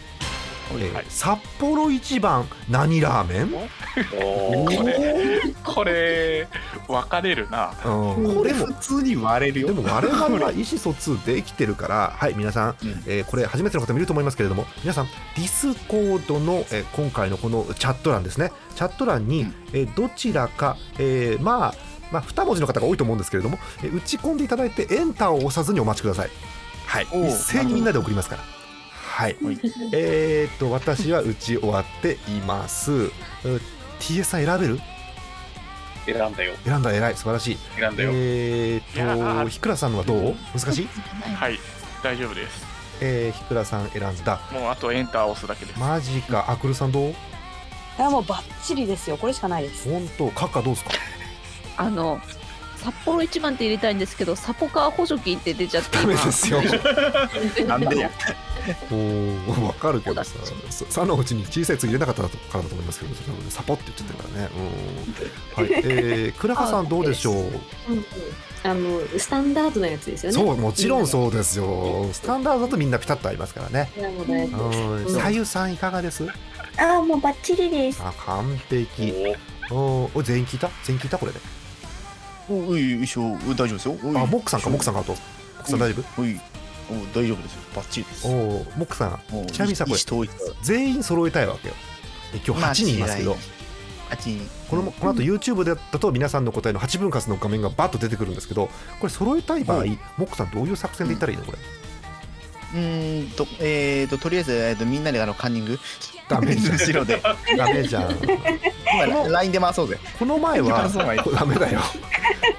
えーはい。札幌一番何ラーメン、これこれ分かれるな。うん、これでも普通に割れるよ。でも我々は意思疎通できてるから。はい皆さん、うん。えーこれ初めての方もいると思いますけれども皆さんディスコードの、えー今回のこのチャット欄ですね。チャット欄に、うん。えーどちらか、えーまあまあ2文字の方が多いと思うんですけれども、えー打ち込んでいただいてエンターを押さずにお待ちください。はい。一斉にみんなで送りますからはい。はい。えーっと私は打ち終わっています。う TS さん選べる？選んだよ。選んだ偉い。素晴らしい。選んだよ、えっとー。ひくらさんのはどう？難しい？はい。大丈夫です。えー、ひくらさん選んだ。もうあとエンターを押すだけです。マジか。あくるさんどう？いやもうバッチリですよ。これしかないです。本当。カッカどうですか？あの札幌一番って入れたいんですけどサポカー補助金って出ちゃって。ダメですよ。なんでや。おーわかるけどさそさのうちに小さい「つ」入れなかったからだと思いますけどサポって言っちゃってるからね。うん。はい。えー、倉賀さんどうでしょう？うん。あのスタンダードなやつですよね。そうもちろんそうですよ。スタンダードだとみんなピタッと合いますからね。う。なのでうん。うん左右さんいかがです？ああもうバッチリです。あ完璧。おー。お全員聞いた？全員聞いた？これでおいよいしょ。大丈夫ですよ。あモックさんかモックさんかと。モックさん大丈おいお大丈夫ですよ。バッチリです。夫おーモックさん。ちなみにさこれ全員揃えたいわけよ。で今日8人いますけど、このこの後 YouTube だと皆さんの答えの8分割の画面がバッと出てくるんですけどこれ揃えたい場合、うん。モックさんどういう作戦でいったらいいのこれ？うーんとえーととりあえず、えー、とみんなであのカンニングダメじゃん。後ろでダメじゃん。今 LINE で回そうぜ。この前はダメだよ。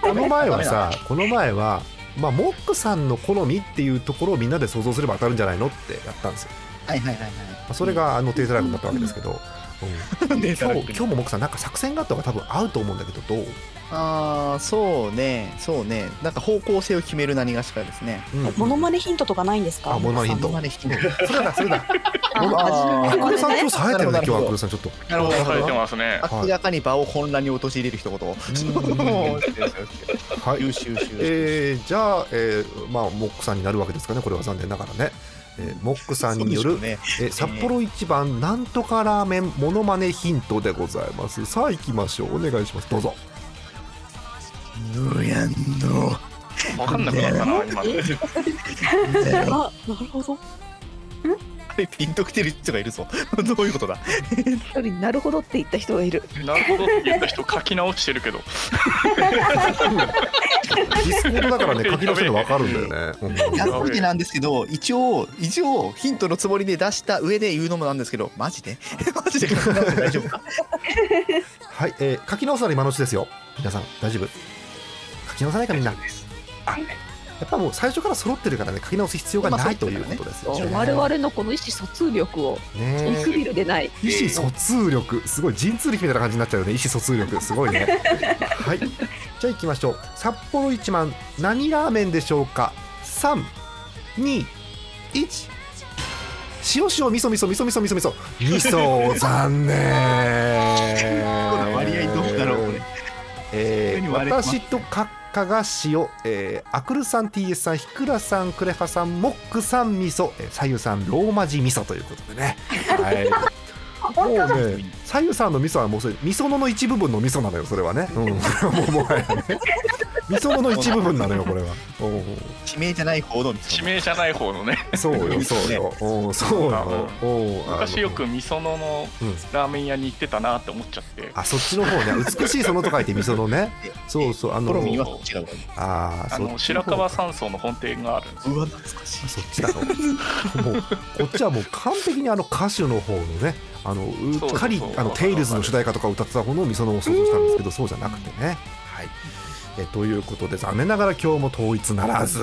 この前はさこの前はまあモックさんの好みっていうところをみんなで想像すれば当たるんじゃないのってやったんですよ、はいはいはいまあ、それがあのテーザライブになったわけですけど、うん。今日今日もモックさんなんか作戦があった方が多分合うと思うんだけどどう、ああそうね。そうね。なんか方向性を決める何がしかですね。うん。モノマネヒントとかないんですか？あモノマネヒント。それだそれだ。あー。アクルさん今日冴えてるね今日アクルさんちょっとなるほどされてますね明らかに場を混乱に陥れる一言うんはい優秀優秀えーじゃあ、えーまあ、モックさんになるわけですかねこれは残念ながらね、えーモックさんによる、ねえー札幌一番なんとかラーメンモノマネヒントでございますさあ行きましょうお願いしますどうぞぬやんの分かんなくなったな今。のあなるほど。ピンときてる人がいるぞ。どういうことだ？一人なるほどって言った人がいる。なるほどって言った人書き直してるけど。ディスコードだからね書き直せるの分かるんだよね、うん100文字なんですけど一応一応ヒントのつもりで出した上で言うのもなんですけどマジで？マジで書き直して大丈夫か？はい、えー書き直すなら今のうちですよ。皆さん大丈夫？書き直さないかみんな。あやっぱもう最初から揃ってるからね書き直す必要がないということですよ、ね、我々のこの意思疎通力を見ねくびるでない。意思疎通力。すごい陣痛力みたいな感じになっちゃうよね意思疎通力。すごいね。はい。じゃあ行きましょう。札幌一番何ラーメンでしょうか？321塩塩味噌味噌味噌味噌味噌。味噌。味噌残念。割合どうだろうこれえー私とカッカが塩、えー、アクルさん TS さんひくらさんクレハさんモックさん味噌えー左右さんローマ字味噌ということでね。は いもうね左右さんの味噌はもうそれ味噌のの一部分の味噌なのよそれはね、うん、それはもうもはやね。味噌のの一部分なのよこれは。地名じゃない方の地名じゃない方のね。そうよそうよ。おうそうよおうあの。昔よくみそののうん。ラーメン屋に行ってたなって思っちゃって。あそっちの方ね。美しいそのと書いて味噌のね。そうそうあのあーあの白川山荘の本店があるんですよ。うわ懐かしい。そっちだろもうこっちはもう完璧にあの歌手の方のねあのうっかりあのテイルズの主題歌とかを歌ってた方のみそのを想像したんですけどそうじゃなくてね。はい。えということで残念ながら今日も統一ならず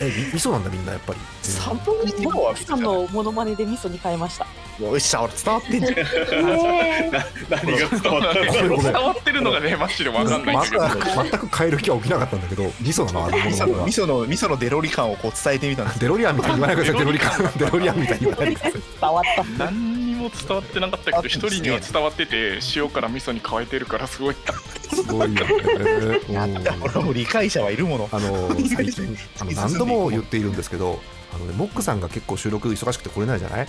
えみ味噌なんだみんなやっぱり。サポリティモはさんのモノマネで味噌に変えました。よっしゃ俺伝わってんじゃん。え。何が伝わったの？ごめんごめん伝わってるのがねマジでわかんないんまだけど全く変える気は起きなかったんだけど味噌なのあのもの 味噌の味噌のデロリ感をこう伝えてみたんです。デロリアンみたいに言わないでくださいデロリカンデロリアンみたいに言わないでください。伝わった。何にも伝わってなかったけど一人には伝わってて塩から味噌に変えてるからすごい。なすごいよね。うん。だからもう理解者はいるもの。あの 最近あの何度も言っているんですけどあの、ね、モックさんが結構収録忙しくて来れないじゃない？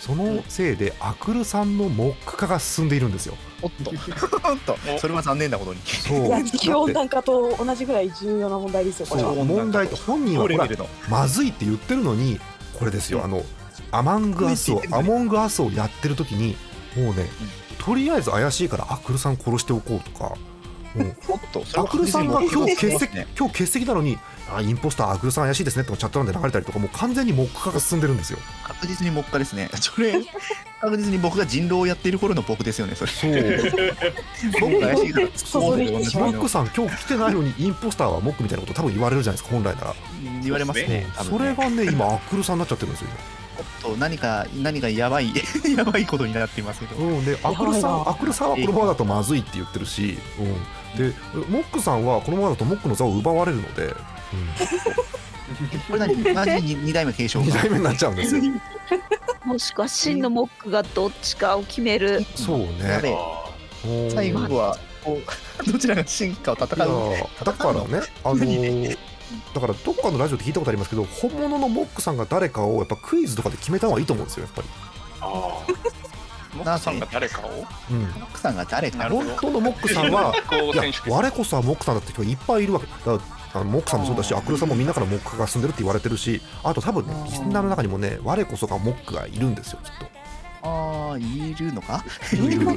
そのせいでアクルさんのモック化が進んでいるんですよ。おっと。おっと。それは残念なことに。そう。地球温暖化と同じぐらい重要な問題ですよこれ問題と本人はまずいって言ってるのにこれですよ。あのアマングアスをアモングアスをやってる時にもうねとりあえず怪しいからアクルさん殺しておこうとかアクルさんが今日欠席ね今日欠席なのにあインポスターアクルさん怪しいですねってチャット欄で流れたりとかもう完全にモック化が進んでるんですよ。確実に僕ですね。それ確実に僕が人狼をやっている頃の僕ですよねそれ。そう。僕 が怪しいからモックさん今日来てないのにインポスターはモックみたいなこと多分言われるじゃないですか本来なら、言われますね多それがね今アクルさんになっちゃってるんですよと何か何かやばい やばいことになっていますけど。うん、でアクルさんアクルさんはこのままだとまずいって言ってるし、うん、でモックさんはこのままだとモックの座を奪われるので、これ何同じに二代目継承2が代目になっちゃうんですよ。もしくは真のモックがどっちかを決める。そうね。最後はこうどちらが進化を戦うだからねあのーだからどっかのラジオで聞いたことありますけど本物のモックさんが誰かをやっぱクイズとかで決めた方がいいと思うんですよやっぱり、あモックさんが誰かを？うん、奥さんが誰か本当のモックさんはいや我こそはモックさんだって人がいっぱいいるわけ。だからあのモックさんもそうだしアクルさんもみんなからモックが進んでるって言われてるしあと多分ねリスナーの中にもね我こそがモックがいるんですよきっああいるのか？といるの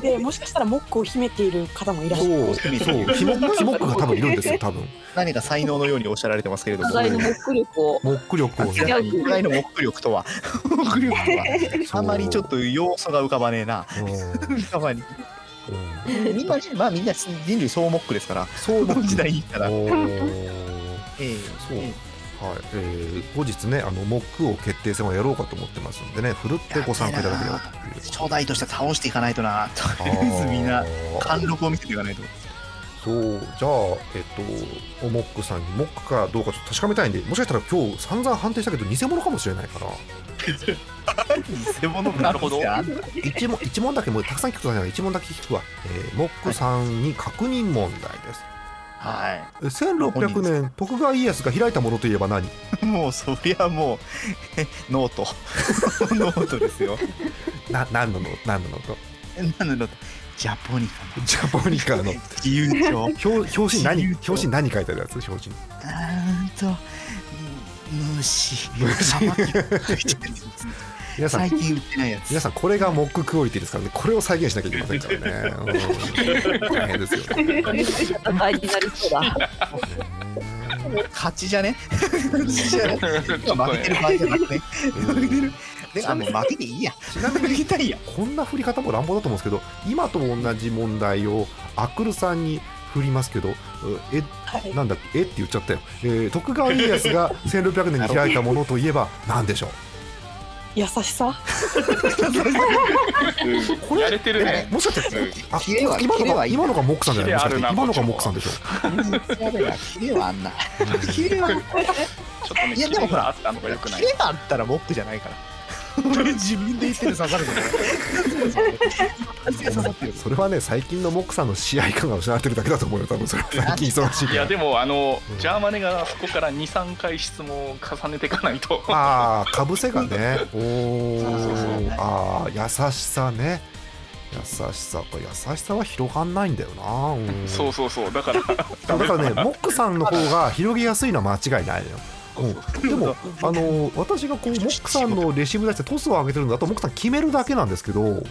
か？もしかしたらモックを秘めている方もいらっしゃる。そうそうキモキモックが多分いるんですよ 多分。何か才能のようにおっしゃられてますけれども互い。のモック力を。モック力をね。違うお互いのモック力とは？モック力とは。あまりちょっと要素が浮かばねえな。う。ん浮かばねうん。えみんなまあみんな人類総モックですから。そうこの時代にったら。ええ。そうはい。えー後日ねあのモックを決定戦をやろうかと思ってますんでねふるってご参加いただければと。いう初代として倒していかないとな。とりあえず みんな貫禄を見せていかないと。そう。じゃあえっとモックさんにモックかどうかちょっと確かめたいんでもしかしたら今日散々判定したけど偽物かもしれないから。偽物なるほど。一問一問だけもうたくさん聞くとない一問だけ聞くわ、えーモックさんに確認問題です、はえ1600年徳川家康が開いたものといえば何？い もうそりゃもうえノート。ノートですよ。な何のの何ののと何のノート？ジャポニカの。ジャポニカの。自由帳。表表紙何？表紙何書いてあるやつ表紙に？あーんと虫。虫皆さん最近売ってないやつ。皆さんこれがモッククオリティですからね。これを再現しなきゃいけませんからね、うん大変ですよ。ね戦いになりそうだ。勝ちじゃね？勝ちじゃね？負けてるね場合じゃなくて。負けてるであもう負けていいや。ちなみにたいやこんな振り方も乱暴だと思うんですけど今と同じ問題をアクルさんに振りますけどうえはい。なんだえって言っちゃったよ、えー徳川家康が1600年に開いたものといえば何でしょう？優しさ？うんやれてるね。もしかしてうん。あ今のが今のがモックさんじゃない？もしか今のがモックさんでしょ？キレはあんな。キレはちょっとねいやでもほらキレがあったのがよくない。キレがあったらモックじゃないから。俺自分で言ってる刺さる それはね最近のモックさんの試合感が失われてるだけだと思うよ多分それは。最近忙しいいやでもあの、うんジャーマネがそこから23回質問を重ねていかないと。ああかぶせがね。おそうそうそうおああ優しさね。優しさ。か優しさは広がんないんだよな、うん。そうそうそう。だから。だからねモックさんの方が広げやすいのは間違いないのようん、でも、あの私がこう モックさんのレシーブ出してトスを上げてるんだとモックさん決めるだけなんですけど、うん。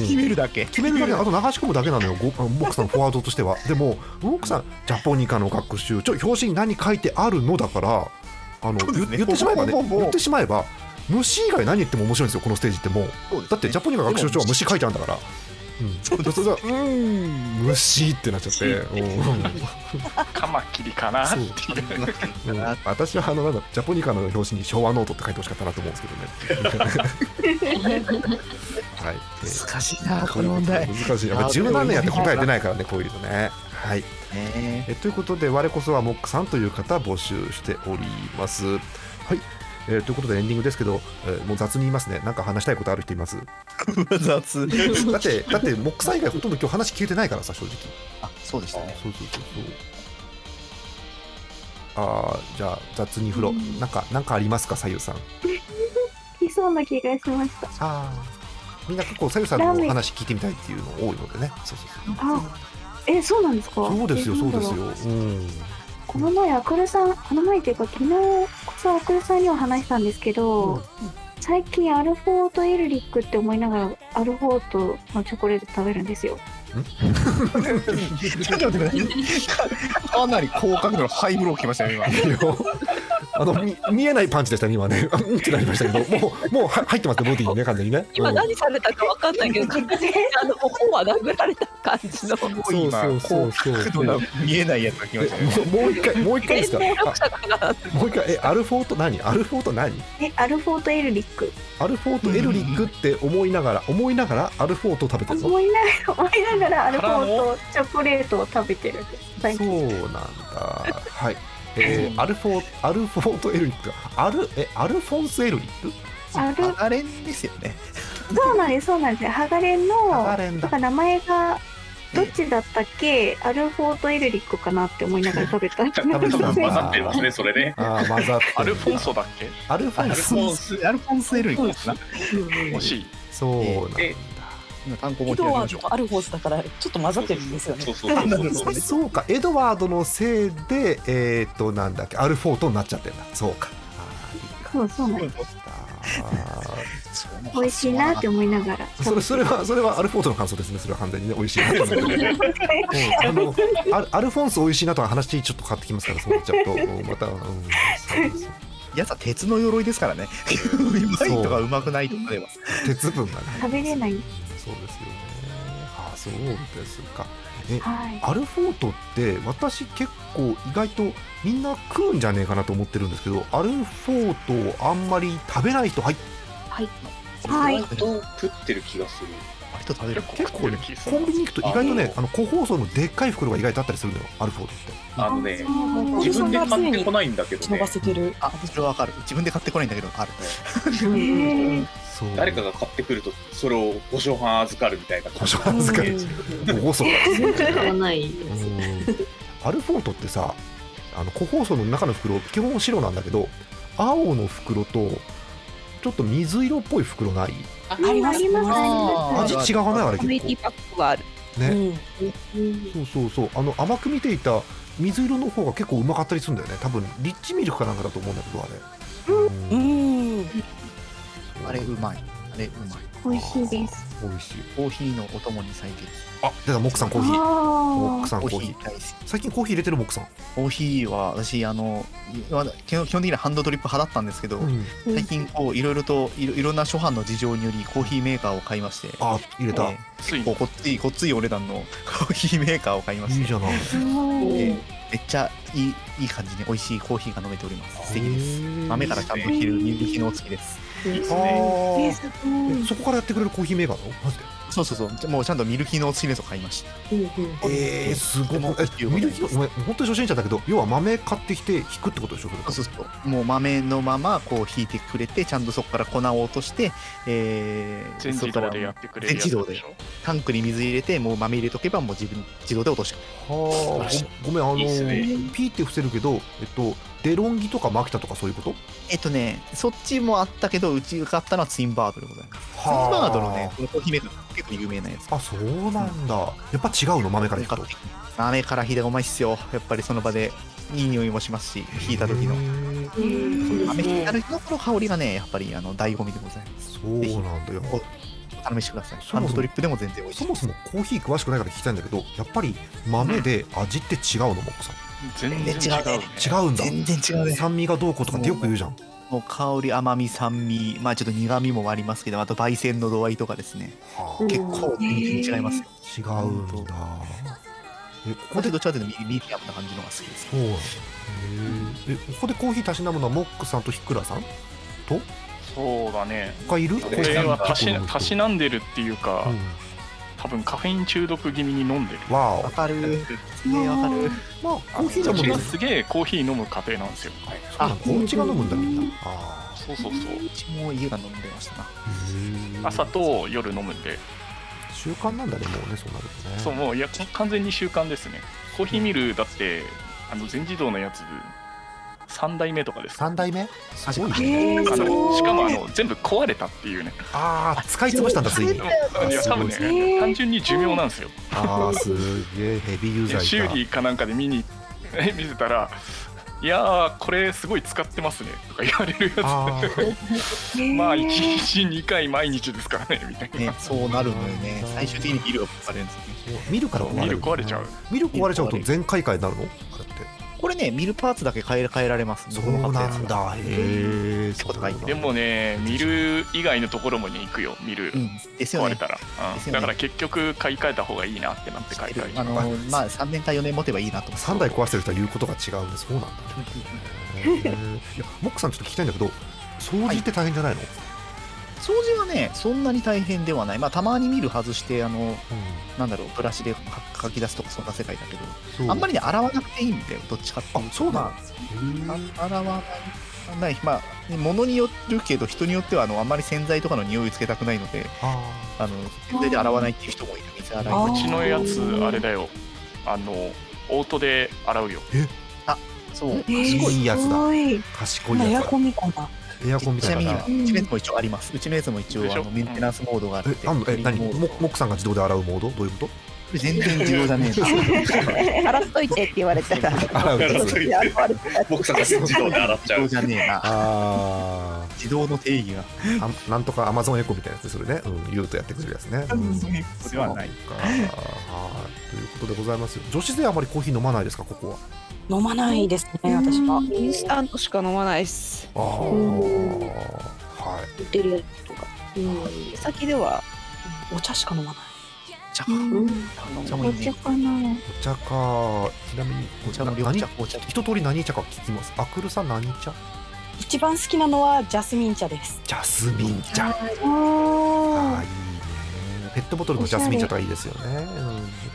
決めるだけ？決めるだけあと流し込むだけなのよモックさんのフォワードとしては。でもモックさんジャポニカの学習ちょ表紙に何書いてあるのだからあの、ね。言言ってしまえばね言ってしまえば虫以外何言っても面白いんですよこのステージってもう。だってジャポニカ学習帳は虫書いてあるんだからうん、そうそうそうん虫ってなっちゃって。うん。カマキリかなっていう。う。ん。私はあのなんだジャポニカの表紙に昭和ノートって書いてほしかったなと思うんですけどね。はい、えー難しいなこの問題。難しい。やっぱ十何年やって答え出ないからねこういうのね。はい。ねえということで我こそはモックさんという方募集しております。はい、えーということでエンディングですけど、えーもう雑に言いますね。なんか話したいことある人います？雑だってだってモックさん以外ほとんど今日話聞いてないからさ正直。あそうでしたね。そうそうそうそう。ああじゃあ雑に振ろう。なんかなんかありますかさゆさん？いそうな気がしました。ああみんな結構さゆさんの話聞いてみたいっていうの多いのでね。そうそうそう。あ、え、そうなんですか？そうですよえそうです。よ。うんこの前、アクルさん、この前っていうか、昨日こそアクルさんには話したんですけど。最近アルフォートエルリックって思いながらアルフォートのチョコレート食べるんですよ。ちょっと待ってください かなり高角度のハイブロー来ましたよ今 あのみ見えないパンチでしたね今ね。うんってなりましたけどもうもうは入ってますねボディにね 完全にね。今うん。何されたかわかんないけど、確実にあの頬は殴られた感じの。そうそうそうそう。角度が見えないやつが来ましたよもうもう一回もう一回ですか？もう一回えアルフォート何？アルフォート何？え、アルフォートエルリック。アルフォートエルリックって思いながら思いながらアルフォートを食べてるの？思いながら、思いながらアルフォートチョコレートを食べてるんです。最そう近。なんだ。はいえー、アルフォーアルフォートエルリック？アルえアルフォンスエルリック？アル、あれですよねそうなんです、そうなんですよ。ハガレンの、ハガレンだなんか名前が。どっちだったっけ、アルフォートエルリックかなって思いながら食べた。べた混ざってますね、それね。あー混ざってるアルフォンソだっけ？アルフォンス。アルフォンスエルリックですな？惜しい。そうなえ今単語エドワードとアルフォースだからちょっと混ざってるんですよね。そうか。エドワードのせいでえっ、となんだっけ？アルフォートになっちゃってんだ。そうか。あそうそうなんです。美味しいなって思いながら。ーそれそれはそれはアルフォートの感想ですね。それは完全にね美味しいなと思ってうんあのアルアルフォンス美味しいなとは話ちょっと変わってきますからそうなっちゃうとうんまた、うん、そう。ですやつは鉄の鎧ですからね。うまいとかうまくないとかでは。鉄分がね食べれない。そうですよね。あーそうですか。えはい。アルフォートって私結構意外とみんな食うんじゃねえかなと思ってるんですけどアルフォートをあんまり食べない人はいはい。意外と食ってる気がする。割と食べる。結構結構ねコンビニ行くと意外とねあの個包装のでっかい袋が意外とあったりするのよアルフォートって。あのね、お自分で買ってこないんだけどね。忍ば。せてるあそれはわかる。自分で買ってこないんだけどある。へえ。そ う誰かが買ってくると、それをご所販預かるみたいな。ご所販預かる。ごそか買わないうん。アルフォートってさあの個包装の中の袋基本白なんだけど青の袋とちょっと水色っぽい袋ない？ああります。ありますあー味違わない？あれ結ティパックがある。構ね、うん。そうそうそう。あの甘く見ていた水色の方が結構うまかったりするんだよね。多分リッチミルクかなんかだと思うんだけどあれ。ううん。んあれうまい。あれうまい。美味しいです。美味しい。コーヒーのお供に最適。あ出たモックさんコーヒー。モクさんコーヒー。ヒー大好き。最近コーヒー入れてるモックさん、コーヒーは私あのまだ基本基本的にはハンドドリップ派だったんですけど、うん、最近こういろいろといろいろんな諸般の事情によりコーヒーメーカーを買いまして。あ入れた、えーこうこっついこっついお値段の コーヒーメーカーを買いまして。いいじゃない。えーめっちゃいいいい感じに美味しいコーヒーが飲めております。素敵です。豆からちゃんと切るミル機能付きですですあね。そこからやってくれるコーヒーメーカーなの？マジで？そうそうそう。もうちゃんとミル機能付きのやつを買いました。えー、すごい。えミルキーごめん本当に初心者だけど要は豆買ってきて引くってことでしょ？そうそうそう。もう豆のままこう引いてくれてちゃんとそこから粉を落として、えー、全自動でやってくれるやつ全自動で。タンクに水入れてもう豆入れとけばもう自分自動で落としてくはあ。ごごめんあのいいね。ピーって伏せるけどえっとデロンギとかマキタとかそういうこと？えっとねそっちもあったけどうちが買ったのはツインバードでございます。ツインはあバードのねこのコーヒーメーカー結構有名なやつ。あそうなんだ。やっぱ違うの？豆から引くと。豆から引いたがうまいっすよやっぱりその場でいい匂いもしますし引いた時の。へー。豆引いた時のこの香りがねやっぱりあの醍醐味でございます。そうなんだ。よおお試しください。そもそもハンドドリップでも全然美味しいそもそもコーヒー詳しくないから聞きたいんだけどやっぱり豆で味って違うのモックさん？全然違う。ね。違うんだ。全然違うね。酸味がどうこうとかってよく言うじゃん。もう香り甘み酸味。まあちょっと苦味もありますけどあと焙煎の度合いとかですね。は結構全然違いますよ。あ、違うんだ。えここで私どっちかというとミミディアムな感じのが好きです。そう。ええここでコーヒーたしなむのはモックさんとひくらさんと？そうだね。他いる？これはたしたしななんでるっていうか、多分カフェイン中毒気味に飲んでる。わわかる。すげえわかる。まあコーヒー飲むんだすげえコーヒー飲む家庭なんですよ。あお家が飲むんだ。みんなあそうそうそう。うちも家が飲んでましたな。あ朝と夜飲むんで。習慣なんだねもうねそうなるとね。そうもういや完全に習慣ですね。コーヒーミルだってあの全自動のやつ3代目とかです三代目？すごいへーあすごいのしかもあの全部壊れたっていうね。ああ使い潰したんだついに。いや多分ね単純に寿命なんですよ。ああすげえヘビーユーザー修理かなんかで見に見せたら「いやーこれすごい使ってますね」とか言われるやあつまあ1日2回毎日ですからねみたいな、ねそうなるのよね。最終的にビルが壊れるんですよね。見るから壊れる。ミル壊れちゃう。ミル壊れちゃうと全買い替えになるの？ねミルパーツだけ変え変えられますそうなんだ。へえ結構高いでもね見る以外のところもね行くよ。見る、うん。ですよね。壊れたら、うん。ですよね。だから結局買い替えた方がいいなってなって買い替えたあのまあ3年か4年持てばいいなと思って。3台壊してる人は言うことが違うんでそうなんだねいやモックさんちょっと聞きたいんだけど掃除って大変じゃないの、掃除はねそんなに大変ではない。まあたまにミル外してあのなんだろうブラシでか書き出すとかそんな世界だけどあんまりね洗わなくていいんだよどっちかって。いうとそうなの？まああ洗わないないまあね物によるけど人によってはあのあんまり洗剤とかの匂いをつけたくないのでああの洗剤で洗わないっていう人もいる。水洗いうちのやつあれだよ。あのオートで洗うよ。そう。えー。いいやつだ。すごい。賢いやつだ。エアコンみたいなエアコンみちないみにたなうちのやつも一応あります。うちのやつも一応あのメンテナンスモードがあってえあんの？え何クリーンモード。モモックさんが自動で洗うモード？どういうこ全然自動じゃね。え な洗っといてって言われたらと洗うやついや洗われたら。僕さんが自動で洗っちゃう。自動じゃねえな。あ自動の定義が。ーあなんとかアマゾンエコみたいなやつそれね、うん、言うとやってくれるやつね、うんそういうことではない。そうか。はい。ということでございます女子勢あまりコーヒー飲まないですか？ここは飲まないですね私は。インスタントしか飲まないっす。ああはい売ってるやつとか。うん。先では。お茶しか飲まない。じゃあうん。お茶もいいね。かな。お茶かちなみにお茶のな緑茶？何紅茶。一通り何茶か聞きます。アクルさん何茶？一番好きなのはジャスミン茶です。ジャスミン茶。あいいね。ペットボトルのジャスミン茶とかいいですよね、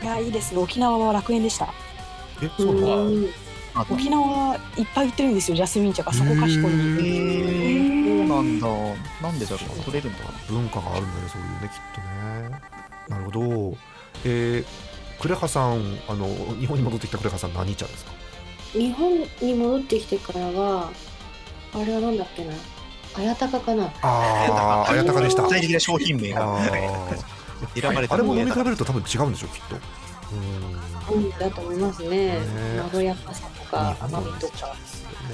いやいいです。ね沖縄は楽園でした。うん、えそうなの沖縄いっぱい売ってるんですよジャスミン茶がそこかしこえにー、そうなんだ。なんでだろう。取れるんだ。かな文化があるんだねそういうねきっとね。なるほど。えー、クレハさんあの日本に戻ってきたクレハさん何茶ですか？日本に戻ってきてからは、あれはなんだっけな。綾鷹かな。あああやたかでした。具体的な商品名あがー。選ばれたあれも飲み綾鷹比べると多分違うんでしょうきっとうん。うん、だと思いますねね。まろやかさとか甘みとか。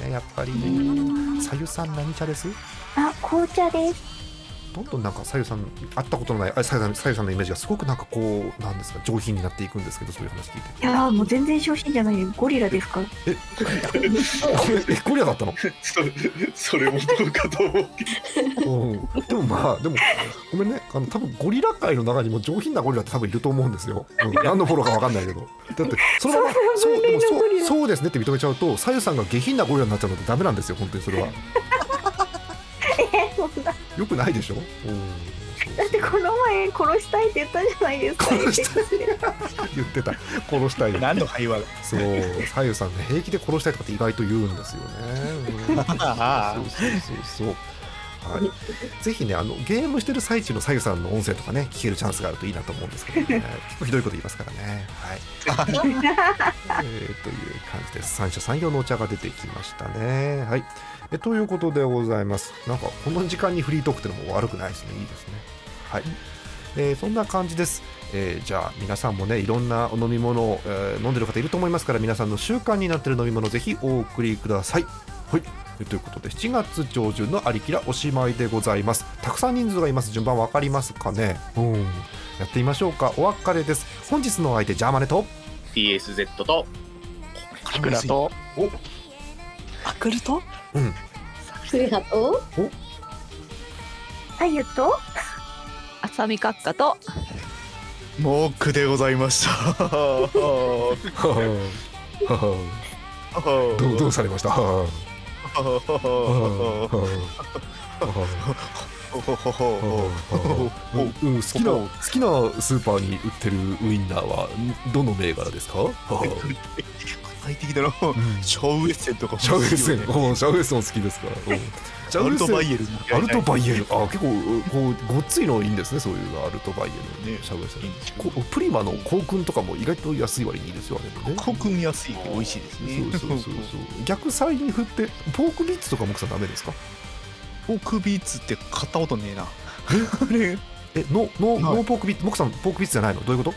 ね。やっぱりねさゆさん何茶です？あ紅茶ですどんどんなんかさゆさん会ったことのないあさゆさんさゆさんのイメージがすごくなんかこうなんですか上品になっていくんですけどそういう話聞いて。いやーもう全然昇進じゃないよ。ゴリラですかえゴリラだったの？それ それもどうかと思うけうん。でもまあでもごめんね。あの多分ゴリラ界の中にも上品なゴリラって多分いると思うんですよ、うん、何のフォローか分かんないけど。だってそのままそうでもそうそうですねって認めちゃうとさゆさんが下品なゴリラになっちゃうのってダメなんですよ本当にそれはよくないでしょ、うん、だってこの前殺したいって言ったじゃないですか。殺したい。言ってた。殺したいよ。何の会話？そうさゆさんね平気で殺したいとかって意外と言うんですよね、うん、そうあそうそうそう。はい、ぜひねあのゲームしてる最中のさゆさんの音声とかね聞けるチャンスがあるといいなと思うんですけどね。結構ひどいこと言いますからね。はい、えー、という感じです。三者三様のお茶が出てきましたね。はいえということでございます。なんかこの時間にフリートークってのも悪くないですね。いいですね。はい、えーそんな感じです。えーじゃあ皆さんもねいろんなお飲み物を、えー飲んでる方いると思いますから皆さんの習慣になっている飲み物ぜひお送りください。はい。えということで7月上旬のありきらおしまいでございます。たくさん人数がいます。順番わかりますかね？うん。やってみましょうか。お別れです。本日のお相手ジャーマネと TSZ とキクラとアクルトうん。クレハとあゆと浅見閣下と。モックでございました。どうどうされました？うんうん好きな好きなスーパーに売ってるウインナーはんどの銘柄ですか？はあ具体的だな。シャウエッセンとかもシャウエッセン、シャウエッセン好きですか？ら。うんシャアルウエッセントバイエル。アルトバイエル、あ結構こうごっついのいいんですね、そういうのアルトバイエル、ねシャウエッセンいいプリマのコウ君とかも意外と安い割にいいですよ、あれもね。こくみやすい美味しいですね。そうそうそうそう。逆サイに振って、ポークビッツとかも奥さんダメですか？ポークビーツって買ったことねえな。あれ、え、ノノはいノーポークビッツ、モクさんポークビッツじゃないの？どういうこと？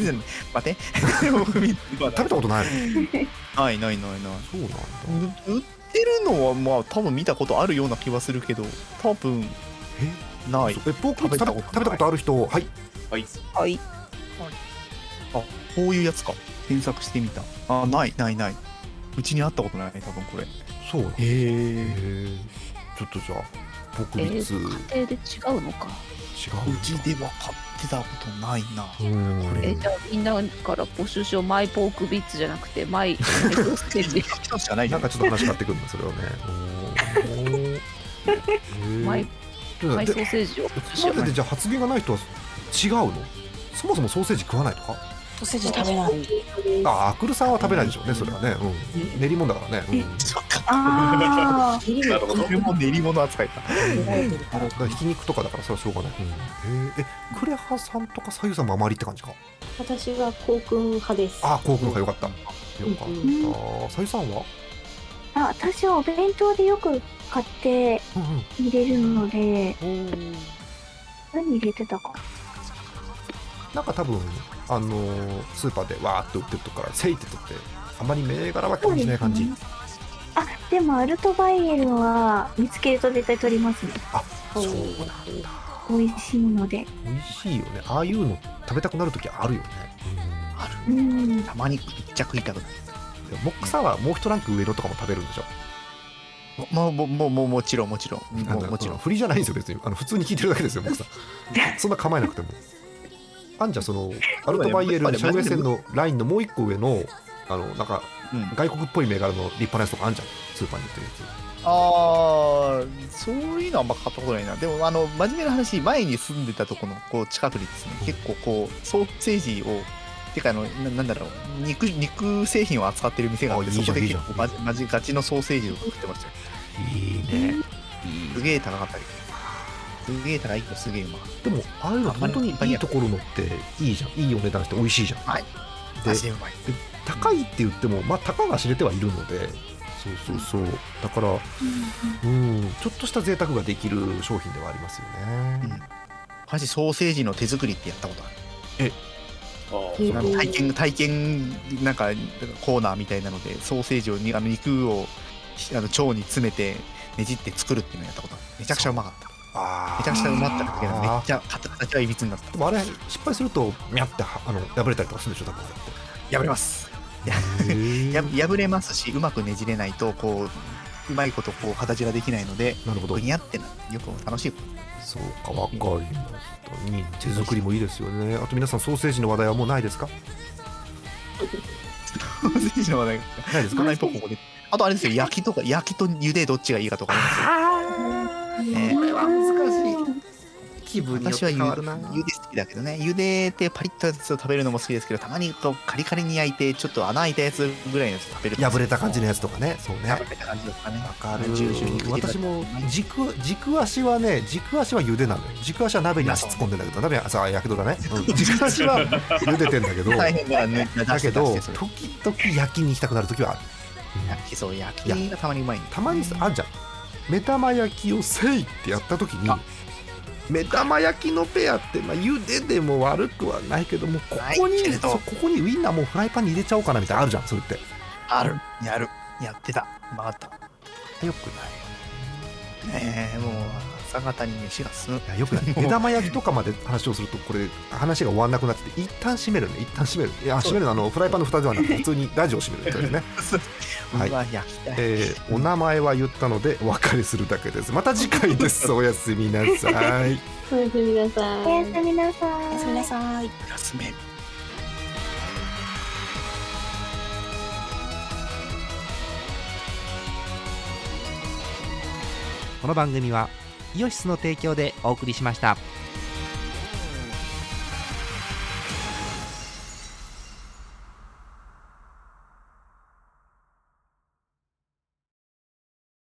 じゃない。待って。食べたことないの？ないないないない。そうなんだ。売ってるのはまあ多分見たことあるような気はするけど、多分え？ない。え、ポーク食べ食べたことある人、はい。はいあ、こういうやつか。検索してみた。あ、ないないない。うちにあったことない多分これ。そう。へえ。ちょっとじゃあ、ポークえビッツ、違ー、家庭で違うのかううちでは買ってたことないな。うん。えじゃあみんなから募集しよう。マイポークビッツじゃなくてマイマイソーセージ一つしかなんなんか。ちょっと話変わってくるんだ、それはね。マイソーセージを募集しよう。待っててじゃあ発言がない人は違うの？そもそもソーセージ食わないとか？ソーセージ食べない。あアクルさんは食べないでしょうねそれはね、うん、練り物だからね、うん、そっか。ああなるほどこれも練り物扱いか。ひき肉とかだからそれはしょうがない、うん、えクレハさんとかさゆさんもあまりって感じか？私はコウ君派です。ああ航空がよかった。よかうんったさゆさんは？あ私はお弁当でよく買ってうん入れるので。うん何入れてたかなんか多分あのースーパーでわーっと売ってるとこからせいって取ってあまり銘柄は気にしない感じ、ねあでもアルトバイエルは見つけると絶対取りますね。あそうなんだ。美味しいので。美味しいよね。ああいうの食べたくなる時あるよね、あうる。んたまに一着いたくなる。でもモックさんはもう一ランク上のとかも食べるんでしょ？もうもうもうもうもちろんもちろん。あのもうもちろん。振りじゃないんですよ別に。あの普通に聞いてるだけですよモックさ。ん そんな構えなくてもあんじゃんそのアルトバイエルシャウエッセンのラインのもう一個上のあのなんかうん。外国っぽい銘柄の立派なやつとかあんじゃん。スーパーに売ってるやああそういうのはあんま買ったことないな。でもあの真面目な話前に住んでたとこのこう近くにですね結構こうソーセージをてかあのななんだろう肉肉製品を扱ってる店があってそこで結構マジマジガチのソーセージを作ってましたよ。ついいね。すげえ高かったりすげえ高いけどすげえうまでもああいうの本当にいいところのっていいじゃん。いいお値段して美味しいじゃん。はい。でマジでうまいで高いって言ってもまあたかが知れてはいるので。そうそうそう。だからうんちょっとした贅沢ができる商品ではありますよね、マジソーセージの手作りってやったことある？あうんあの体験体験なんかコーナーみたいなのでソーセージをにあの肉をあの腸に詰めてねじって作るっていうのをやったことある。めちゃくちゃうまかった。あめちゃくちゃうまっただけどめっあちゃ形はいびつになった。でもあれ失敗するとミャってはあの破れたりとかするんでしょ多分。破れます。やや破れますしうまくねじれないとこううまいことこう形ができないのでなるほど。ぐにゃってなよく楽しい。そうかわかりました。に手作りもいいですよね。あと皆さんソーセージの話題はもうないですか？ソーセージの話題ないですか？ないとここであとあれですよ焼きとか焼きと茹でどっちがいいかとかありますよね。これは難しい。気分によっ私はゆて変わるな。茹で好きだけどね。茹でてパリッとやつを食べるのも好きですけどたまにこうカリカリに焼いてちょっと穴開いたやつぐらいのやつ食べると破れた感じのやつとかね。そうね。破れた感じですかね。わかる。私も軸軸足はね軸足は茹でなのよ軸足は鍋に足突っ込んでんだけど鍋はさあやけどだね、うん。軸足は茹でてんだけど大変だね。だけど時々焼きに行きたくなる時はある、焼きそう焼きがたまにうまいんだたまにさあんじゃん目玉焼きをせいってやった時にあ。目玉焼きのペアって、まあ、茹ででも悪くはないけどもここにここにウインナーもうフライパンに入れちゃおうかなみたいなのあるじゃんそれって。ある。やる。やってた。うまた。よくない。ねえもう朝方に飯が進む。いやよくない。目玉焼きとかまで話をするとこれ話が終わんなくなってて一旦閉めるね。一旦閉める。いや閉めるのはあのフライパンの蓋ではなくて 普通にラジオを閉めるとい う。ねはい。えーお名前は言ったのでお別れするだけです。また次回です。おやすみなさい。おやすみなさい。おやすみなさい。おやすみなさい。プラスメこの番組はイオシスの提供でお送りしました。